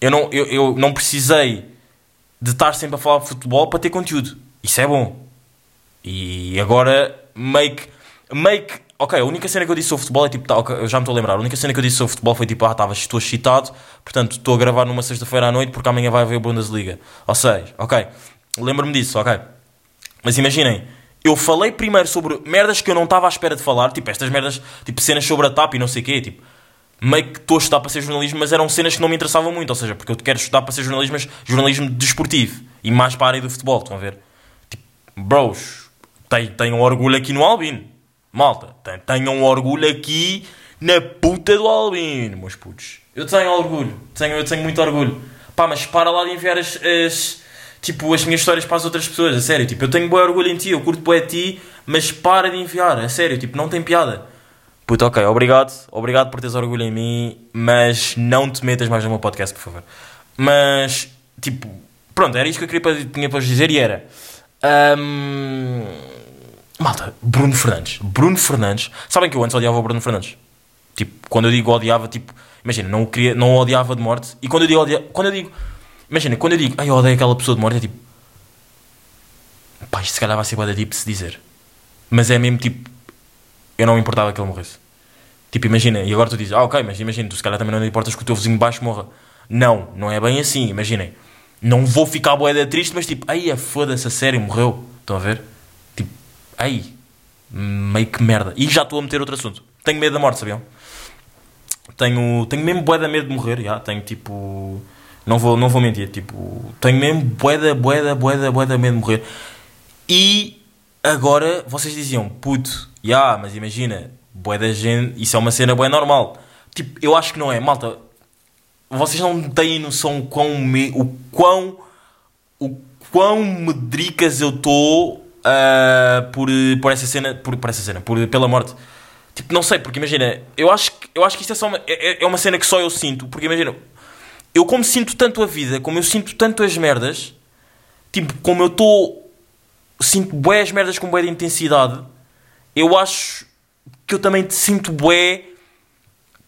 Speaker 3: Eu não, eu, eu não precisei de estar sempre a falar de futebol para ter conteúdo. Isso é bom. E agora. Meio que ok, a única cena que eu disse sobre futebol é tipo, tá, ok, eu já me estou a lembrar, a única cena que eu disse sobre futebol foi tipo, ah, tava, estou excitado, portanto estou a gravar numa sexta-feira à noite porque amanhã vai haver a Bundesliga. Ou seja, ok, lembro-me disso, ok. Mas imaginem, eu falei primeiro sobre merdas que eu não estava à espera de falar, tipo estas merdas, tipo cenas sobre a TAP e não sei o quê, tipo, meio que estou a estudar para ser jornalismo, mas eram cenas que não me interessavam muito, ou seja, porque eu quero estudar para ser jornalismo, mas jornalismo desportivo e mais para a área do futebol, estão a ver? Tipo, bros, tenham orgulho aqui no Albino, malta, ten- tenham orgulho aqui na puta do Albino, meus putos. Eu tenho orgulho, tenho, eu tenho muito orgulho. Pá, mas para lá de enviar as, as- tipo, as minhas histórias para as outras pessoas, a sério, tipo, eu tenho bom orgulho em ti, eu curto bem a ti, mas para de enviar, a sério, tipo, não tem piada. Puto, ok, obrigado, obrigado por teres orgulho em mim, mas não te metas mais no meu podcast, por favor. Mas, tipo, pronto, era isto que eu queria tinha para vos dizer e era. hum, malta, Bruno Fernandes. Bruno Fernandes. Sabem que eu antes odiava o Bruno Fernandes. Tipo, quando eu digo odiava, tipo, imagina, não, o queria, não o odiava de morte. E quando eu digo odiava, quando eu digo, imagina, quando eu digo, ai, eu odeio aquela pessoa de morte, é tipo, pá, isto se calhar vai ser boa tipo se dizer. Mas é mesmo tipo, eu não me importava que ele morresse. Tipo, imagina, e agora tu dizes, ah, ok, mas imagina, tu se calhar também não importas que o teu vizinho baixo morra. Não, não é bem assim, imaginem. Não vou ficar boeda triste, mas tipo, ai, foda-se, a sério, morreu. Estão a ver? Ai, meio que merda. E já estou a meter outro assunto. Tenho medo da morte, sabiam? Tenho, tenho mesmo boeda medo de morrer, já. Tenho tipo, não vou, não vou mentir, tipo, tenho mesmo boeda, boeda, boeda, boeda medo de morrer. E agora vocês diziam, puto, já, mas imagina, bué da gente, isso é uma cena bué normal. Tipo, eu acho que não é, malta. Vocês não têm noção o quão, me, o quão, o quão medricas eu estou ah, por, por essa cena, por, por essa cena, por, pela morte. Tipo, não sei, porque imagina, eu acho, que- eu acho que isto é só uma, é, é uma cena que só eu sinto, porque imagina, eu como sinto tanto a vida, como eu sinto tanto as merdas, tipo, como eu estou sinto bué as merdas com bué de intensidade, eu acho que eu também te sinto bué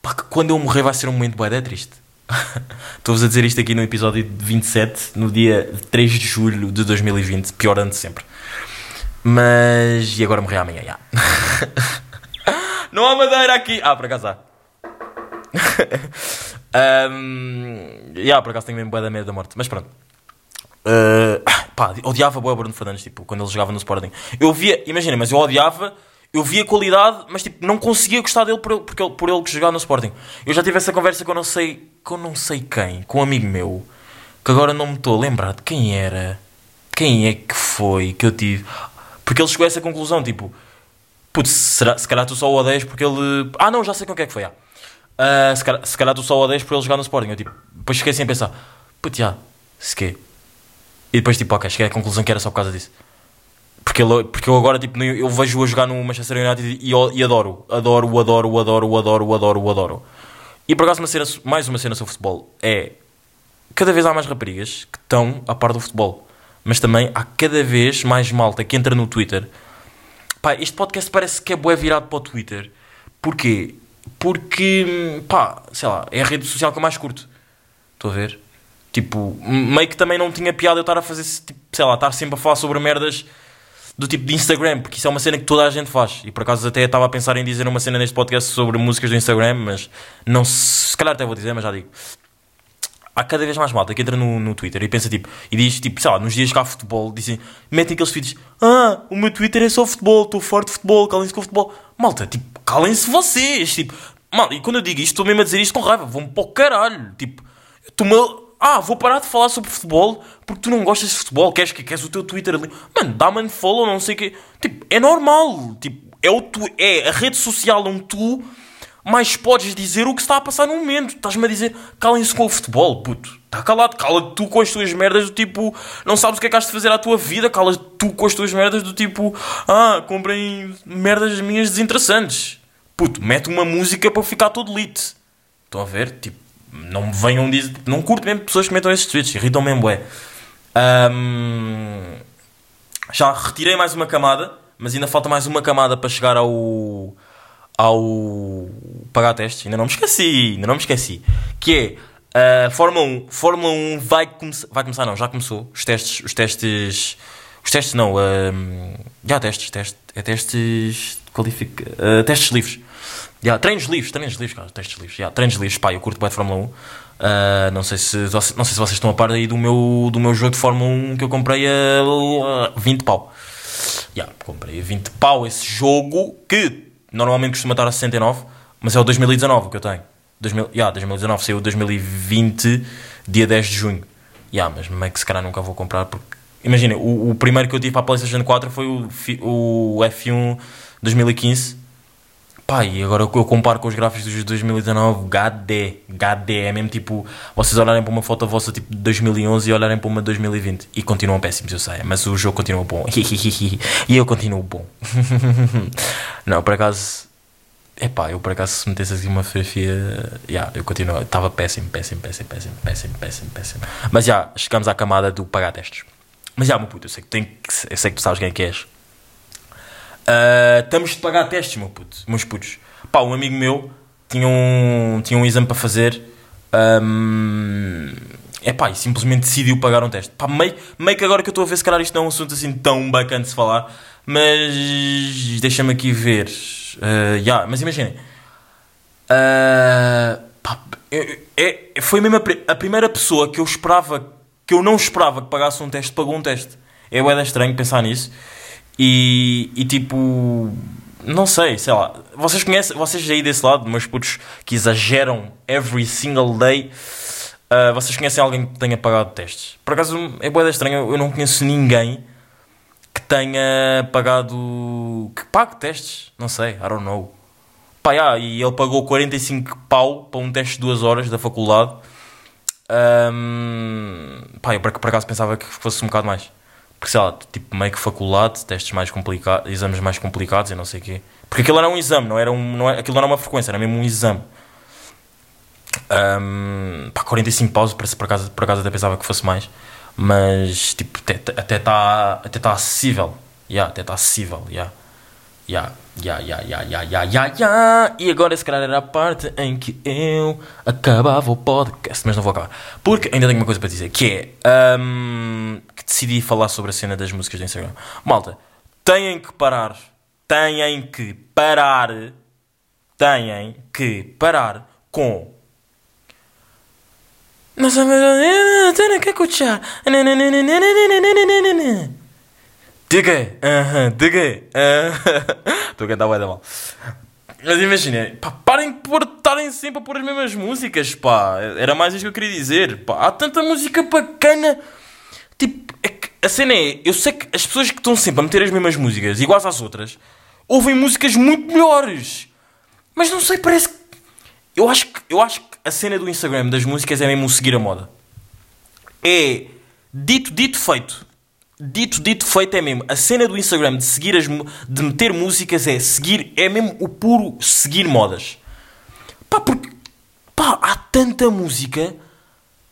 Speaker 3: pá, que quando eu morrer vai ser um momento bué de triste. Estou-vos a dizer isto aqui no episódio de 27, no dia 3 de julho de 2020, pior ano de sempre. Mas. E agora morrer amanhã, já. Não há madeira aqui! Ah, por acaso há. um, yeah, por acaso tenho mesmo bué da medo da morte, mas pronto. Uh, pá, odiava o Bruno Fernandes, tipo, quando ele jogava no Sporting. Eu via, imagina, mas eu odiava, eu via qualidade, mas tipo, não conseguia gostar dele por, ele- porque ele, por ele que jogava no Sporting. Eu já tive essa conversa com eu não sei, com não sei quem, com um amigo meu, que agora não me estou a lembrar de quem era, quem é que foi que eu tive. Porque ele chegou a essa conclusão, tipo, putz, será, se calhar tu só o odeias porque ele. Ah, não, já sei com quem é que foi. Ah, se, calhar, se calhar tu só o odeias por ele jogar no Sporting. Eu tipo, depois fiquei assim a pensar, putz, já, se quê? E depois, tipo, ok, cheguei à conclusão que era só por causa disso. Porque, ele, porque eu agora, tipo, eu vejo-o a jogar no Manchester United e, e adoro. Adoro, adoro, adoro, adoro, adoro, adoro. E por acaso, uma cena, mais uma cena sobre futebol é. Cada vez há mais raparigas que estão a par do futebol. Mas também há cada vez mais malta que entra no Twitter. Pá, este podcast parece que é bué virado para o Twitter. Porquê? Porque, pá, sei lá, é a rede social que eu mais curto. Estou a ver? Tipo, meio que também não tinha piada eu estar a fazer, tipo, sei lá, estar sempre a falar sobre merdas do tipo de Instagram, porque isso é uma cena que toda a gente faz. E por acaso até estava a pensar em dizer uma cena neste podcast sobre músicas do Instagram, mas não se, calhar até vou dizer, mas já digo. Há cada vez mais malta que entra no, no Twitter e pensa tipo, e diz tipo, sei lá, nos dias que há futebol, dizem, metem aqueles vídeos, ah, o meu Twitter é só futebol, estou forte de futebol, calem-se com o futebol. Malta, tipo, calem-se vocês, tipo, mal, e quando eu digo isto, estou mesmo a dizer isto com raiva, vão-me para o caralho, tipo, tu-me ah, vou parar de falar sobre futebol porque tu não gostas de futebol, queres que queres o teu Twitter ali. Mano, dá-me unfollow, não sei o quê. Tipo, é normal. Tipo, é, o tu, é a rede social onde tu mais podes dizer o que está a passar no momento. Estás-me a dizer, calem-se com o futebol, puto. Está calado, cala-te tu com as tuas merdas do tipo, não sabes o que é que has de fazer à tua vida, cala-te tu com as tuas merdas do tipo, ah, comprem merdas minhas desinteressantes. Puto, mete uma música para ficar todo lit. Estão a ver? Tipo, não me venham dizer. Não curto mesmo pessoas que metam esses tweets, irritam mesmo, é. já retirei mais uma camada, mas ainda falta mais uma camada para chegar ao. Ao. pagar testes. Ainda não me esqueci, ainda não me esqueci. Que é. a Fórmula 1. Fórmula 1 vai começar. Vai começar, não, já começou. Os testes. Os testes. Os testes não. ahm, já testes, testes. É testes. Qualifica, ah, testes livres. Yeah, treinos livres, treinos livres, cara, testes livres. Yeah, treinos livres, pá, eu curto bem de Fórmula 1. Ah, não, sei se, não sei se vocês estão a par aí do meu, do meu jogo de Fórmula 1 que eu comprei a 20 pau. Yeah, comprei a 20 pau esse jogo que normalmente costuma estar a 69, mas é o 2019 que eu tenho. 2000, yeah, 2019 saiu 2020, dia 10 de junho. Yeah, mas meio que se calhar nunca vou comprar porque. Imagina, o, o primeiro que eu tive para a PlayStation 4 foi o, o F1 2015. Pá, e agora eu comparo com os gráficos dos 2019, HD, HD, é mesmo tipo, vocês olharem para uma foto vossa tipo de 2011 e olharem para uma de 2020 e continuam péssimos, eu sei, mas o jogo continua bom e eu continuo bom. Não, por acaso, epá, eu por acaso se metesse assim uma fotografia, yeah, eu continuo, estava péssimo, péssimo, péssimo, péssimo, péssimo, péssimo, péssimo. Mas já, chegamos à camada do pagar testes. Mas já, meu puto, eu sei que, tem eu sei que tu sabes quem é que és. Uh, estamos de pagar testes, meu puto, meus putos. Pá, um amigo meu tinha um, tinha um exame para fazer. Um, epá, e simplesmente decidiu pagar um teste. Pá, meio, meio que agora que eu estou a ver, se calhar isto não é um assunto assim tão bacana de se falar. Mas deixa-me aqui ver. Uh, yeah, mas imaginem. Uh, pá, é, é- foi mesmo a, a primeira pessoa que eu esperava, que eu não esperava que pagasse um teste, pagou um teste. É bué estranho pensar nisso. E, e tipo, não sei, sei lá. Vocês conhecem, vocês aí desse lado, meus putos que exageram every single day. uh, vocês conhecem alguém que tenha pagado testes? Por acaso é bué da estranho, eu não conheço ninguém que tenha pagado. que pague testes. Não sei, I don't know. Pá, yeah, e ele pagou 45 pau para um teste de 2 horas da faculdade. Ahm, pá, eu por acaso pensava que fosse um bocado mais. Porque sei lá, tipo meio que faculdade, testes mais complicados, exames mais complicados e não sei o quê. Porque aquilo era um exame, não era um, não era, aquilo não era uma frequência, era mesmo um exame. Ahm, pá, 45 paus, por, acaso, por acaso até pensava que fosse mais. Mas tipo, até está até tá acessível. Yeah, até está acessível, yeah. Ya, ya, ya, ya, ya, ya, ya, ya. E agora, se calhar, era a parte em que eu acabava o podcast. Mas não vou acabar. Porque ainda tenho uma coisa para dizer: que é hum, que decidi falar sobre a cena das músicas do Instagram. Malta, têm que parar. Têm que parar. Têm que parar com. Não sabes. Tenho que escuchar. Quê? Aham, quê? Estou a cantar bué da mal. Mas imagina, parem de pôr- estarem sempre a pôr as mesmas músicas, pá. Era mais isso que eu queria dizer, pá. Há tanta música bacana. Tipo, é a cena é, eu sei que as pessoas que estão sempre a meter as mesmas músicas, iguais às outras, ouvem músicas muito melhores. Mas não sei, parece que... Eu acho que, eu acho que a cena do Instagram das músicas é mesmo seguir a moda. É dito, dito, feito. Dito, dito, feito é mesmo. A cena do Instagram de seguir as de meter músicas é seguir, é mesmo o puro seguir modas. Pá, porque pá, há tanta música,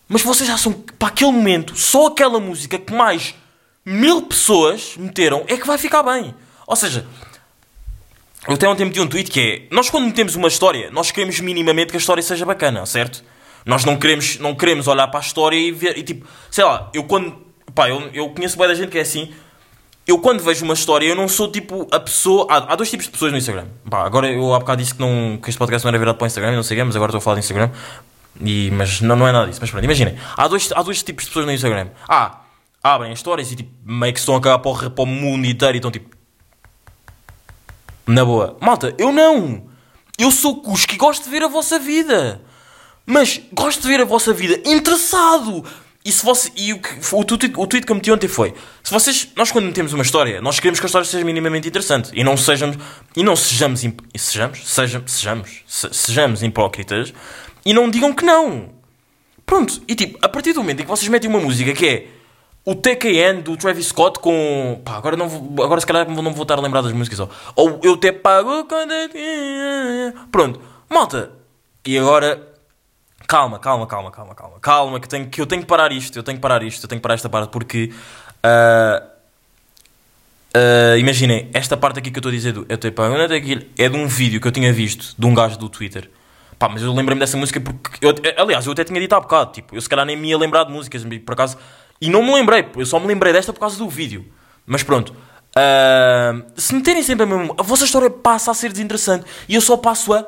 Speaker 3: mas vocês acham que para aquele momento, só aquela música que mais mil pessoas meteram é que vai ficar bem. Ou seja, eu até ontem meti um tweet que é: nós quando metemos uma história, nós queremos minimamente que a história seja bacana, certo? Nós não queremos, não queremos olhar para a história e ver, e tipo, sei lá, eu quando, pá, eu, eu conheço bem da gente que é assim. Eu quando vejo uma história, eu não sou tipo a pessoa. Há, há dois tipos de pessoas no Instagram. Pá, agora eu há bocado disse que, não, que este podcast não era virado para o Instagram, não sei mas agora estou a falar do Instagram. E, mas não, não é nada disso. Mas pronto, imaginem. Há dois, há dois tipos de pessoas no Instagram. Ah, abrem as histórias e tipo, meio que estão a cagar para o, para o mundo inteiro e estão tipo. Na boa. Malta, eu não. Eu sou Cusco e gosto de ver a vossa vida. Mas gosto de ver a vossa vida interessado. E se você, e o, o, tweet, o tweet que eu meti ontem foi: se vocês, nós quando metemos uma história, nós queremos que a história seja minimamente interessante e não sejamos, e não sejamos, e sejamos, sejam, sejamos, se- sejamos hipócritas e não digam que não. Pronto, e tipo, a partir do momento em que vocês metem uma música que é o TKN do Travis Scott com. Pá, agora, não vou, agora se calhar não vou estar a lembrar das músicas. Ou, eu te pago. Pronto, malta. E agora. Calma, calma, calma, calma, calma. Calma, que, tenho, que eu tenho que parar isto. Eu tenho que parar isto. Eu tenho que parar esta parte porque. ah, ah, imaginem, esta parte aqui que eu estou a dizer do Eu aquilo é de um vídeo que eu tinha visto de um gajo do Twitter. Pá, mas eu lembrei-me dessa música porque. Eu, aliás, eu até tinha dito há bocado. Tipo, eu se calhar nem me ia lembrar de músicas, por acaso. E não me lembrei, eu só me lembrei desta por causa do vídeo. Mas pronto. Ah, se meterem sempre a mesma. A vossa história passa a ser desinteressante. E eu só passo a.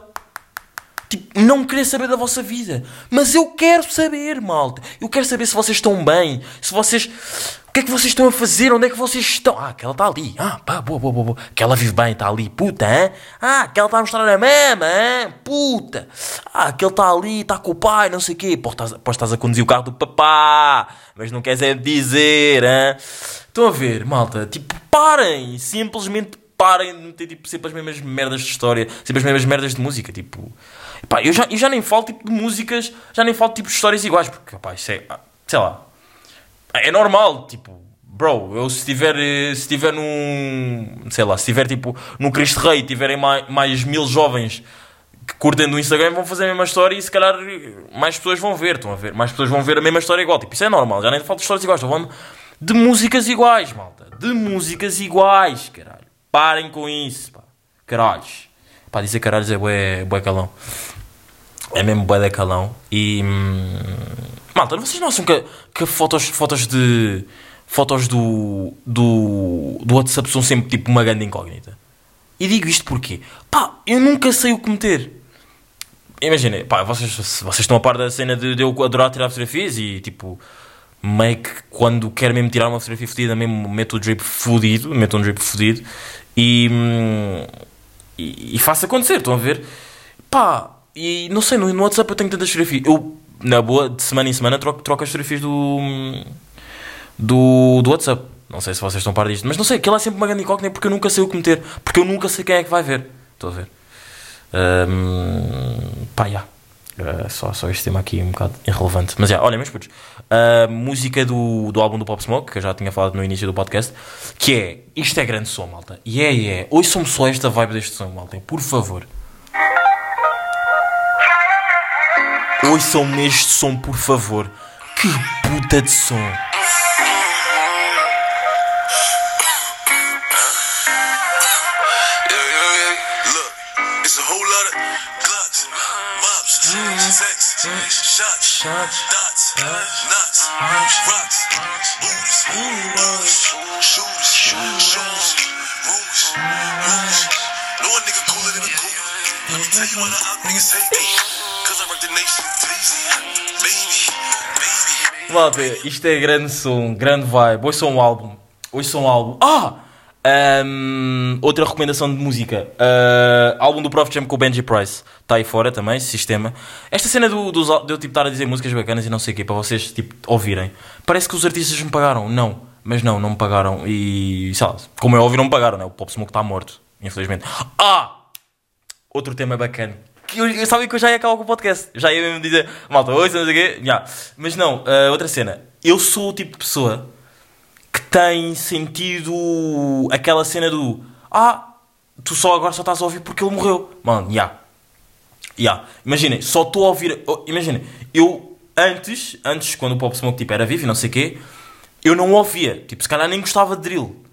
Speaker 3: Tipo, não querer saber da vossa vida. Mas eu quero saber, malta. Eu quero saber se vocês estão bem. Se vocês. que é que vocês estão a fazer? Onde é que vocês estão? Ah, aquela está ali. Ah, pá, boa, boa, boa, boa. Aquela vive bem, está ali. Puta, hein? Ah, aquela está a mostrar a mama, hein? Puta. Ah, aquele está ali, está com o pai, não sei o quê. Pô, estás a conduzir o carro do papá, mas não queres é dizer, hein? Estão a ver, malta? Tipo, parem. Simplesmente parem de meter tipo, sempre as mesmas merdas de história, sempre as mesmas merdas de música. Tipo, eu já, eu já nem falo tipo, de músicas, já nem falo tipo, de histórias iguais, porque, pá, isso é, sei lá, é normal, tipo, bro, eu se estiver, se estiver num, sei lá, se estiver tipo no Cristo Rei, tiverem mais, mais mil jovens que curtem do Instagram, vão fazer a mesma história e se calhar mais pessoas vão ver, estão a ver, mais pessoas vão ver a mesma história igual, tipo, isso é normal, já nem falo de histórias iguais, estou falando de músicas iguais, malta, de músicas iguais, caralho, parem com isso, pá, caralhos, pá, dizer caralhos é bué, bué calão, é mesmo bué de calão e... Hum, Malta, vocês não acham que, que fotos, fotos de. Fotos do, do, do WhatsApp são sempre tipo uma grande incógnita? E digo isto porque, pá, eu nunca sei o que meter. Imaginem, pá, vocês, vocês estão a par da cena de, de eu adorar tirar fotografias e tipo, meio que quando quero mesmo tirar uma fotografia fodida, mesmo meto o drip fodido, meto um drip fodido e, hum, e, e faço acontecer, estão a ver? Pá, e não sei, no, no WhatsApp eu tenho tantas fotografias. Eu na boa, de semana em semana, troco, troco as fotografias do, do, do WhatsApp. Não sei se vocês estão par disto, mas não sei, aquilo é sempre uma grande incógnita porque eu nunca sei o que meter, porque eu nunca sei quem é que vai ver. Estou a ver. Um, pá, já. Uh, só, só este tema aqui um bocado irrelevante. Mas já, olha, meus putos. A música do, do álbum do Pop Smoke, que eu já tinha falado no início do podcast, que é Isto é grande som, malta. E é, é. Ouçam só esta vibe deste som, malta. Por favor. Ouçam-me este som, por favor. Que puta de som.
Speaker 7: Shots, dots, nuts, rocks, booties, shoes, shoes, rumors, rumors. No one nigga cooler than a cooler. Let me tell you why the op niggas hate me. Cause I rock the nation, Daisy, baby, baby.
Speaker 3: Malta, isto é grande som, grande vibe. Ouçam um álbum. Ouçam um álbum. Ah! Ahm, outra recomendação de música. Ah, álbum do Prof Jam com o Benji Price. Está aí fora também, sistema. Esta cena do, al- de eu tipo, estar a dizer músicas bacanas e não sei o quê, para vocês tipo, ouvirem. Parece que os artistas me pagaram. Não. Mas não, não me pagaram. E, sei lá, como é óbvio, não me pagaram, né? O Pop Smoke está morto, infelizmente. Ah! Outro tema bacana. Que eu, eu sabia que eu já ia acabar com o podcast. Já ia mesmo dizer, malta, oi, não sei o quê. Já. Mas não, ah, outra cena. Eu sou o tipo de pessoa tem sentido aquela cena do Ah, tu só agora só estás a ouvir porque ele morreu. Mano, já. Já. Imaginem, só estou a ouvir. oh, Imaginem, eu antes, antes, quando o Pop Smoke tipo, era vivo e não sei o quê, eu não ouvia. Tipo, se calhar nem gostava de drill.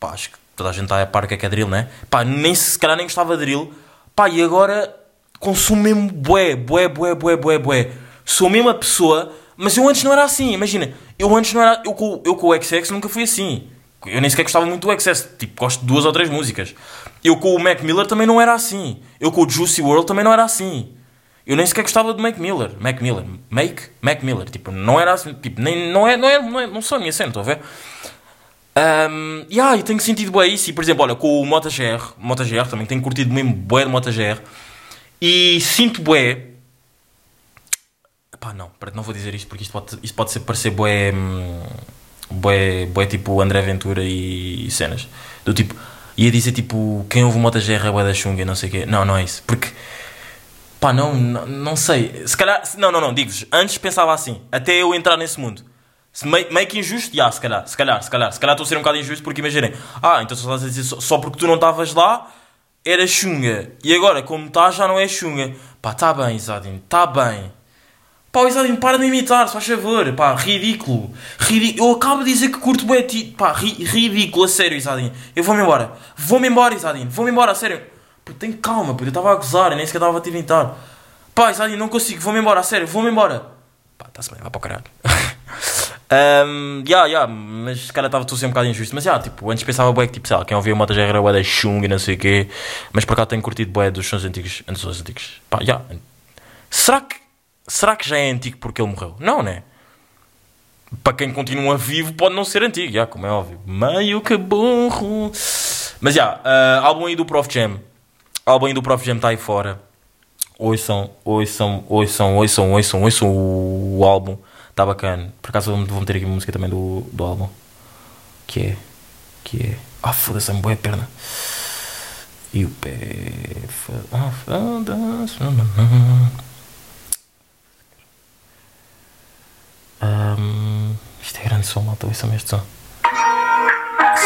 Speaker 3: Pá, acho que toda a gente está a par que é que é drill, né? Pá, nem, se calhar nem gostava de drill. Pá, e agora consumo mesmo bué, bué, bué, bué, bué, bué. Sou a mesma pessoa, mas eu antes não era assim. Imagina, eu antes não era. Eu com, eu com o XX nunca fui assim. Eu nem sequer gostava muito do XS. Tipo, gosto de duas ou três músicas. Eu com o Mac Miller também não era assim. Eu com o Juicy World também não era assim. Eu nem sequer gostava do Mac Miller. Mac Miller. Make? Mac Miller. Tipo, não era assim. Tipo, nem, não, é, não, é, não, é, não sou a minha cena, estão a ver? Um, yeah, e tenho sentido bem isso. E, por exemplo, olha, com o Moto GR, Moto GR também tenho curtido mesmo bué de Moto GR. E sinto bué. Pá, não, não vou dizer isto porque isto pode, isto pode ser, parecer bué, hum, bué, bué tipo André Ventura e, cenas. Do tipo, ia dizer tipo, quem ouve o Moto GR é bué da chunga e não sei o quê. Não, não é isso. Porque, pá, não, não, não sei. Se calhar, não, não, não, digo-vos. Antes pensava assim, até eu entrar nesse mundo. Meio, meio que injusto, já, se calhar, se calhar, se calhar. Se calhar estou a ser um bocado injusto porque imaginem, ah, então só dizer só, só porque tu não estavas lá, era chunga. E agora, como estás, já não é chunga. Pá, tá bem, Isadinho, tá bem. Pá, o Isadinho, para de imitar, se faz favor. Pá, ridículo. Ridí eu acabo de dizer que curto a ti. Pá, ri ridículo, a sério, Isadinho. Eu vou-me embora. Vou-me embora, Isadinho. Vou-me embora, a sério. Pô, tem calma, pô. Eu estava a gozar, eu nem sequer estava a te inventar. Pá, Isadinho, não consigo. Vou-me embora, a sério. Vou-me embora. Pá, está-se bem, vai para o caralho. Um, yeah, yeah, mas se calhar estava tudo ser um bocado injusto. Mas yeah, tipo, antes pensava bué que tipo, sei lá, quem ouvia o Mota já era bué da Chung e não sei o quê. Mas por acaso tenho curtido bué dos sons antigos. Dos sons antigos. Pá, yeah. Será que, será que já é antigo porque ele morreu? Não, né? para quem continua vivo, pode não ser antigo, já, como é óbvio. Meio que burro. Mas já, ah, álbum aí do Prof Jam. Álbum aí do Prof Jam está aí fora. Ouçam, ouçam, ouçam, ouçam, ouçam, ouçam o, álbum. Está bacana. Por acaso vou meter aqui uma música também do, do álbum. Que é. Que é. Ah, foda-se, é uma boa perna. E o pé. ah, foda-se. Ahm, isto é grande som, malta. Ouçam este som.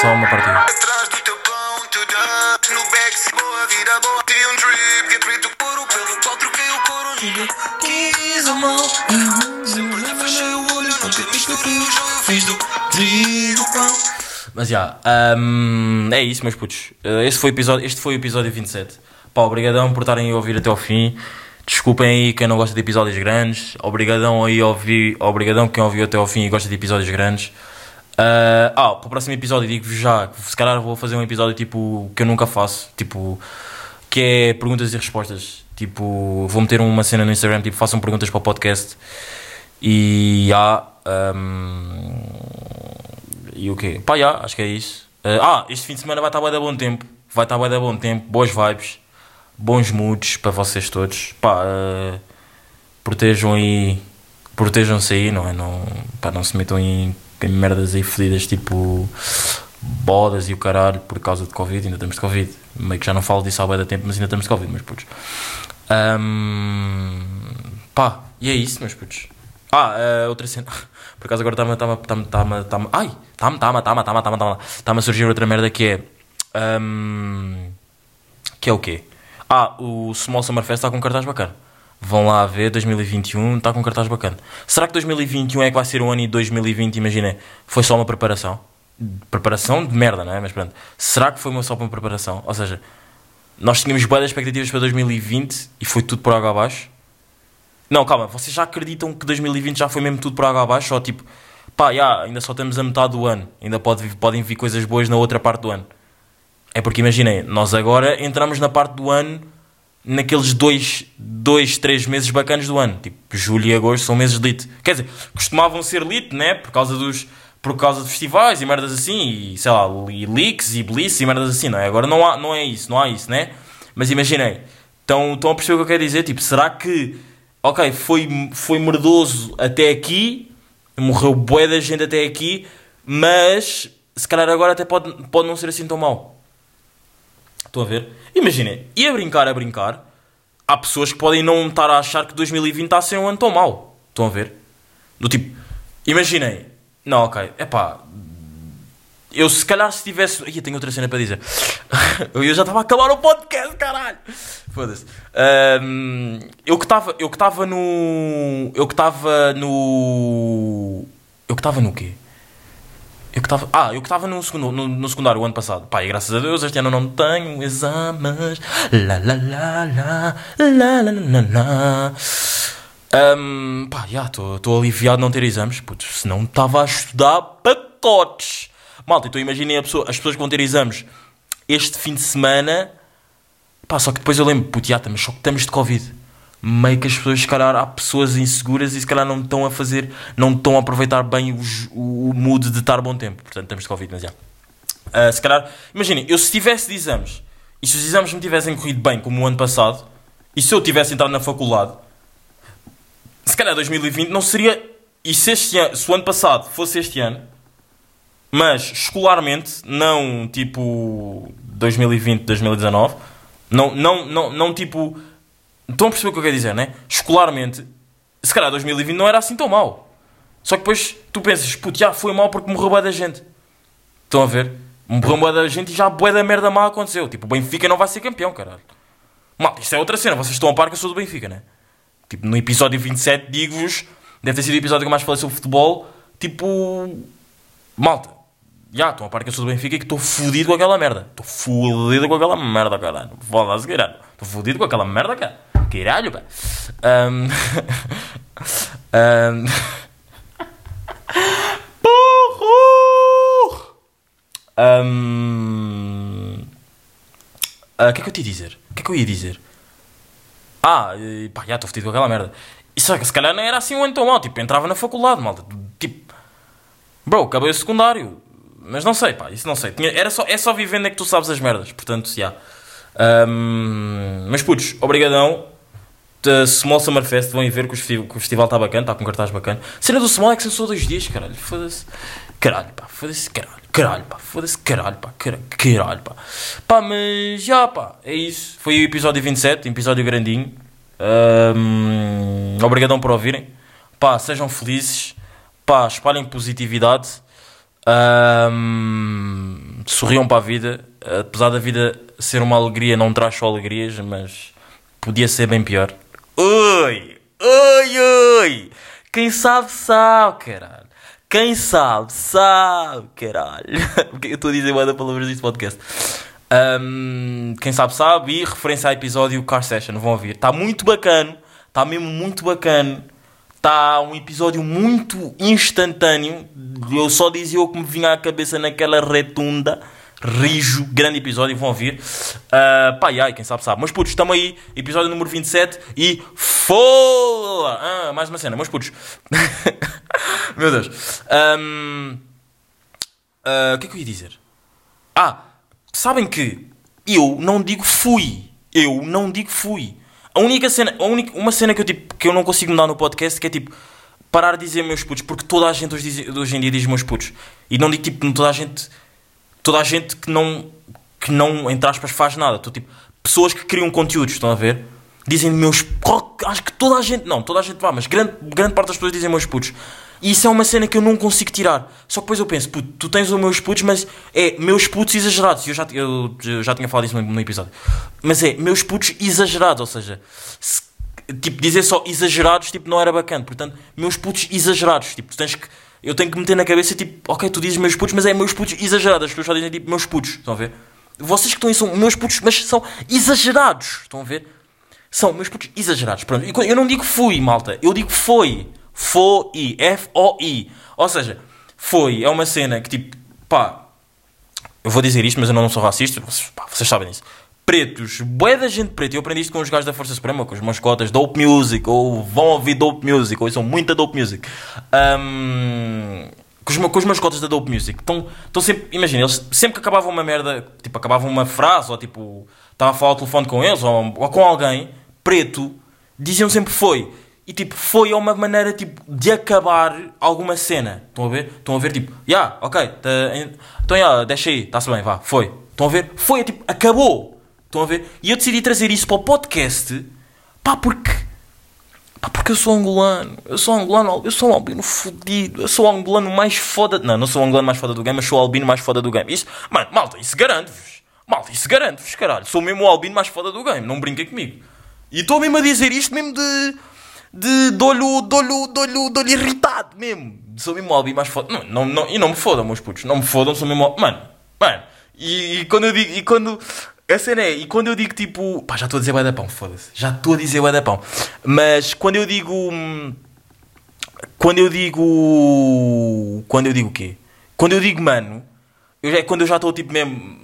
Speaker 3: Só uma partida.
Speaker 7: Atrás do teu pão, teu dubs no back, se boa vida boa. Tirei um drip, get rid do couro, pelo qual troquei o couro. Ninguém quis a mão. Sempre lhe fechei o olho, não ter visto que o jogo fiz do trigo pão.
Speaker 3: Mas já, hum, é isso, meus putos. Uh, Este foi, o episódio, este foi o episódio 27. Pá, obrigadão por estarem a ouvir até ao fim. Desculpem aí quem não gosta de episódios grandes. Obrigadão aí a ouvir. Obrigadão quem ouviu até ao fim e gosta de episódios grandes. Uh, ah, para o próximo episódio digo-vos já se calhar vou fazer um episódio tipo que eu nunca faço. Tipo, que é perguntas e respostas. Tipo, vou meter uma cena no Instagram, tipo, façam perguntas para o podcast. E há. hum, e o quê? Pá, acho que é isso. Eh, ah, este fim de semana vai estar bué de bom tempo. Vai estar bué de bom tempo, boas vibes, bons moods para vocês todos. Pá, eh, protejam aí, protejam-se aí, não é? Não, pá, não se metam em, em merdas aí fedidas tipo bodas e o caralho por causa de Covid. Ainda estamos de Covid. Meio que já não falo disso há bué de tempo, mas ainda estamos de Covid, meus putos. Ahm, pá, e é isso, meus putos. Ah, eh, outra cena. Por acaso agora está-me. Está-me. Está-me. Está-me. Está-me. Ai! Está-me. Está-me. Está-me. Está-me. Está-me. Está-me. Está-me a surgir outra merda que é. ahm, que é o quê? Ah, o Small Summer Fest está com um cartaz bacana. Vão lá ver, 2021 está com um cartaz bacana. Será que 2021 é que vai ser o ano e 2020, imagina, foi só uma preparação? Preparação de merda, não é? Mas pronto. Será que foi uma só uma preparação? Ou seja, nós tínhamos boas expectativas para 2020 e foi tudo por água abaixo? Não, calma, vocês já acreditam que 2020 já foi mesmo tudo por água abaixo? Ou tipo, pá, já, ainda só temos a metade do ano, ainda pode, podem vir coisas boas na outra parte do ano. É porque imaginem, nós agora entramos na parte do ano naqueles dois, dois, três meses bacanas do ano. Tipo, julho e agosto são meses de lit. Quer dizer, costumavam ser lit, né? Por causa dos, por causa de festivais e merdas assim, e sei lá, e leaks e bliss e merdas assim, não é? Agora não, há, não é isso, não há isso, né? Mas imaginei, estão, estão a perceber o que eu quero dizer? Tipo, será que, ok, foi, foi merdoso até aqui, morreu bué da gente até aqui, mas se calhar agora até pode, pode não ser assim tão mau. Estão a ver? Imaginem, e a brincar, a brincar, há pessoas que podem não estar a achar que 2020 está a ser um ano tão mau. Estão a ver? Do tipo, imaginem, não, ok, é pá, eu se calhar se tivesse. Ih, tenho outra cena para dizer. eu já estava a acabar o podcast, caralho! Foda-se. Ahm, eu que estava. Eu que estava no. Eu que estava no. Eu que estava no quê? Eu que estava. Ah, eu que estava no, segundo, no, no secundário o ano passado. Pá, e graças a Deus este ano não tenho exames. La la la. La la la la la. Ahm, pá, já, estou aliviado de não ter exames. Putz, senão estava a estudar pacotes. Malta, então imaginem pessoa, as pessoas que vão ter exames este fim de semana. Pá, só que depois eu lembro, puto, já, mas só que estamos de Covid. Meio que as pessoas, se calhar, há pessoas inseguras e se calhar não estão a fazer, não estão a aproveitar bem os- o, o mood de estar bom tempo. Portanto, estamos de Covid, mas já. Ah, se calhar, imaginem, eu se tivesse de exames e se os exames me tivessem corrido bem como o ano passado e se eu tivesse entrado na faculdade, se calhar 2020 não seria. E se, este ano, se o ano passado fosse este ano, mas escolarmente, não tipo 2020, 2019, não, não, não, não tipo. Estão a perceber o que eu quero dizer, né? Escolarmente, se calhar 2020 não era assim tão mau. Só que depois tu pensas, puto, já foi mal porque morreu bué da gente. Estão a ver? Morreu bué da gente e já bué da merda má aconteceu. Tipo, o Benfica não vai ser campeão, caralho. Malta, isto é outra cena. Vocês estão a par que eu sou do Benfica, né? Tipo, no episódio 27, digo-vos, deve ter sido o episódio que eu mais falei sobre futebol. Tipo, malta, já estão a par que eu sou do Benfica e que estou fodido com aquela merda. Estou fodido com aquela merda, caralho. Foda-se, caralho. Estou fodido com aquela merda, cara. Caralho, pá. Ahm. Burro! Ahm. Ah, O que é que eu te ia dizer? O que é que eu ia dizer? Ah, pá, já estou fedido com aquela merda. E só que se calhar não era assim um ano tão mau. Tipo, entrava na faculdade, malta. Tipo, Bro, acabei o secundário. Mas não sei, pá, isso não sei. Tinha- era só, é só vivendo é que tu sabes as merdas. Portanto, já. Ahm, mas putos, obrigadão. Da Small Summer Fest, vão ver que o, festival está bacana, está com um cartaz bacana. Cena do Small é que só dois dias, caralho. Foda-se. Caralho, pá, foda-se, caralho. Caralho, pá, foda-se, caralho, pá, caralho, caralho, pá. Pá, mas já, pá, é isso. Foi o episódio 27, episódio grandinho. Ahm, obrigadão por ouvirem. Pá, sejam felizes. Pá, espalhem positividade. Ahm, sorriam para a vida. Apesar da vida ser uma alegria, não traz só alegrias, mas podia ser bem pior. Oi! Oi, oi! Quem sabe, sabe, caralho. Quem sabe, sabe, caralho. Porque eu estou a dizer uma palavras deste podcast. Ahm, quem sabe, sabe. E referência ao episódio Car Session. Vão ouvir. Está muito bacana. Está mesmo muito bacana. Está um episódio muito instantâneo. Eu só dizia o que me vinha à cabeça naquela retunda. Rijo, grande episódio, vão ouvir. E ai, quem sabe sabe. Mas putos, estamos aí, episódio número 27 e fola! Ah, mais uma cena, mas putos. Meu Deus. Ah, o que é que eu ia dizer? Ah, sabem que eu não digo fui. Eu não digo fui. A única cena, a única, uma cena que eu, tipo, que eu não consigo mudar no podcast que é tipo parar de dizer meus putos, porque toda a gente hoje, hoje em dia diz meus putos. E não digo tipo toda a gente, toda a gente que não, que não, entre aspas, faz nada. Tô, tipo, pessoas que criam conteúdos, estão a ver? Dizem meus. Acho que toda a gente, não, toda a gente vá, mas grande, grande parte das pessoas dizem meus putos. E isso é uma cena que eu não consigo tirar. Só que depois eu penso, puto, tu tens os meus putos, mas é meus putos exagerados. Eu já, eu, eu já tinha falado isso no, no episódio. Mas é meus putos exagerados, ou seja, se- tipo, dizer só exagerados, tipo, não era bacana. Portanto, meus putos exagerados, tipo, tu tens que. Eu tenho que meter na cabeça, tipo, ok, tu dizes meus putos, mas é meus putos exagerados. As pessoas só dizem, tipo, meus putos, estão a ver? Vocês que estão aí são meus putos, mas são exagerados, estão a ver? São meus putos exagerados. Pronto, eu não digo fui, malta, eu digo foi. Foi, F-O-I. Ou seja, foi, é uma cena que, tipo, pá, eu vou dizer isto, mas eu não sou racista, vocês, pá, vocês sabem disso. Pretos, bué da gente preta. Eu aprendi isto com os gajos da Força Suprema, com os mascotas Dope Music, ou vão ouvir Dope Music, ou são muita Dope Music. Ahm, com, os, com mascotas da Dope Music. Estão estão sempre, imagina, eles sempre que acabavam uma merda, tipo, acabavam uma frase, ou tipo, estava a falar ao telefone com eles, ou, ou com alguém, preto, diziam sempre foi. E tipo, foi uma maneira tipo, de acabar alguma cena. Estão a ver? Estão a ver tipo, já, yeah, ok, tá, então já, deixa aí, está-se bem, vá, foi. Estão a ver? Foi, é tipo, acabou. Estão a ver? E eu decidi trazer isso para o podcast, pá, porque. Pá, porque eu sou angolano. Eu sou angolano, eu sou um albino fodido. Eu sou o angolano mais foda. Não, não sou o angolano mais foda do game, mas sou o albino mais foda do game. Isso, mano, malta, isso garante-vos. Malta, isso garante-vos, caralho. Sou mesmo o albino mais foda do game, não brinquem comigo. E estou mesmo a dizer isto mesmo de. de. olho. de olho. de olho. de olho irritado mesmo. Sou mesmo o albino mais foda. Não, não, não, e não me fodam, meus putos. Não me fodam, sou mesmo. Mano, mano. E, e quando eu digo. E quando. A cena é, e quando eu digo tipo. Pá, já estou a dizer da pão, foda-se. Já estou a dizer da pão. Mas quando eu digo. hum, Quando eu digo. Quando eu digo o quê? Quando eu digo mano. Eu já, é quando eu já estou tipo mesmo.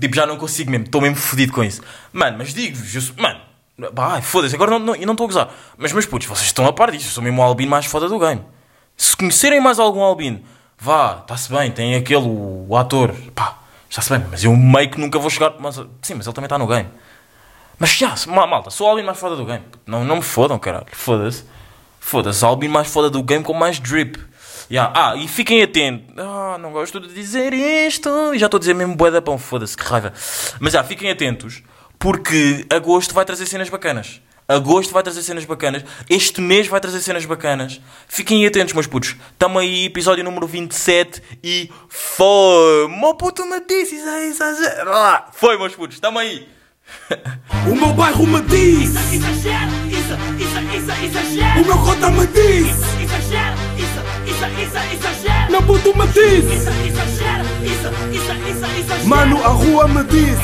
Speaker 3: Tipo, já não consigo mesmo. Estou mesmo fodido com isso. Mano, mas digo-vos. Mano. Pá, foda-se. Agora não, não, eu não estou a gozar. Mas, meus putos, vocês estão a par disso. Eu sou mesmo o albino mais foda do game. Se conhecerem mais algum albino, vá, está-se bem. Tem aquele, o ator. Pá, está-se bem. Mas eu meio que nunca vou chegar. Mas, sim, mas ele também está no game. Mas já, ma- malta, sou o albino mais foda do game. Não, não me fodam, caralho. Foda-se. Foda-se, albino mais foda do game com mais drip. Ya, Ah, e fiquem atentos. Ah, não gosto de dizer isto. E já estou a dizer mesmo bué da pão, foda-se, que raiva. Mas já, fiquem atentos, porque agosto vai trazer cenas bacanas. Agosto vai trazer cenas bacanas. Este mês vai trazer cenas bacanas. Fiquem atentos, meus putos. Tamo aí, episódio número 27 e foi. Meu puto me disse, isso é exagero. Ah, Foi, meus putos, tamo aí.
Speaker 1: O meu bairro me diz,
Speaker 2: Exagero, isso, isso, isso, exagero.
Speaker 1: o meu cota me diz,
Speaker 2: Exagero, isso, isso, isso, exagero.
Speaker 1: meu puto me diz,
Speaker 2: Isso, exagero, isso, isso, isso, exagero.
Speaker 1: mano, a rua me diz.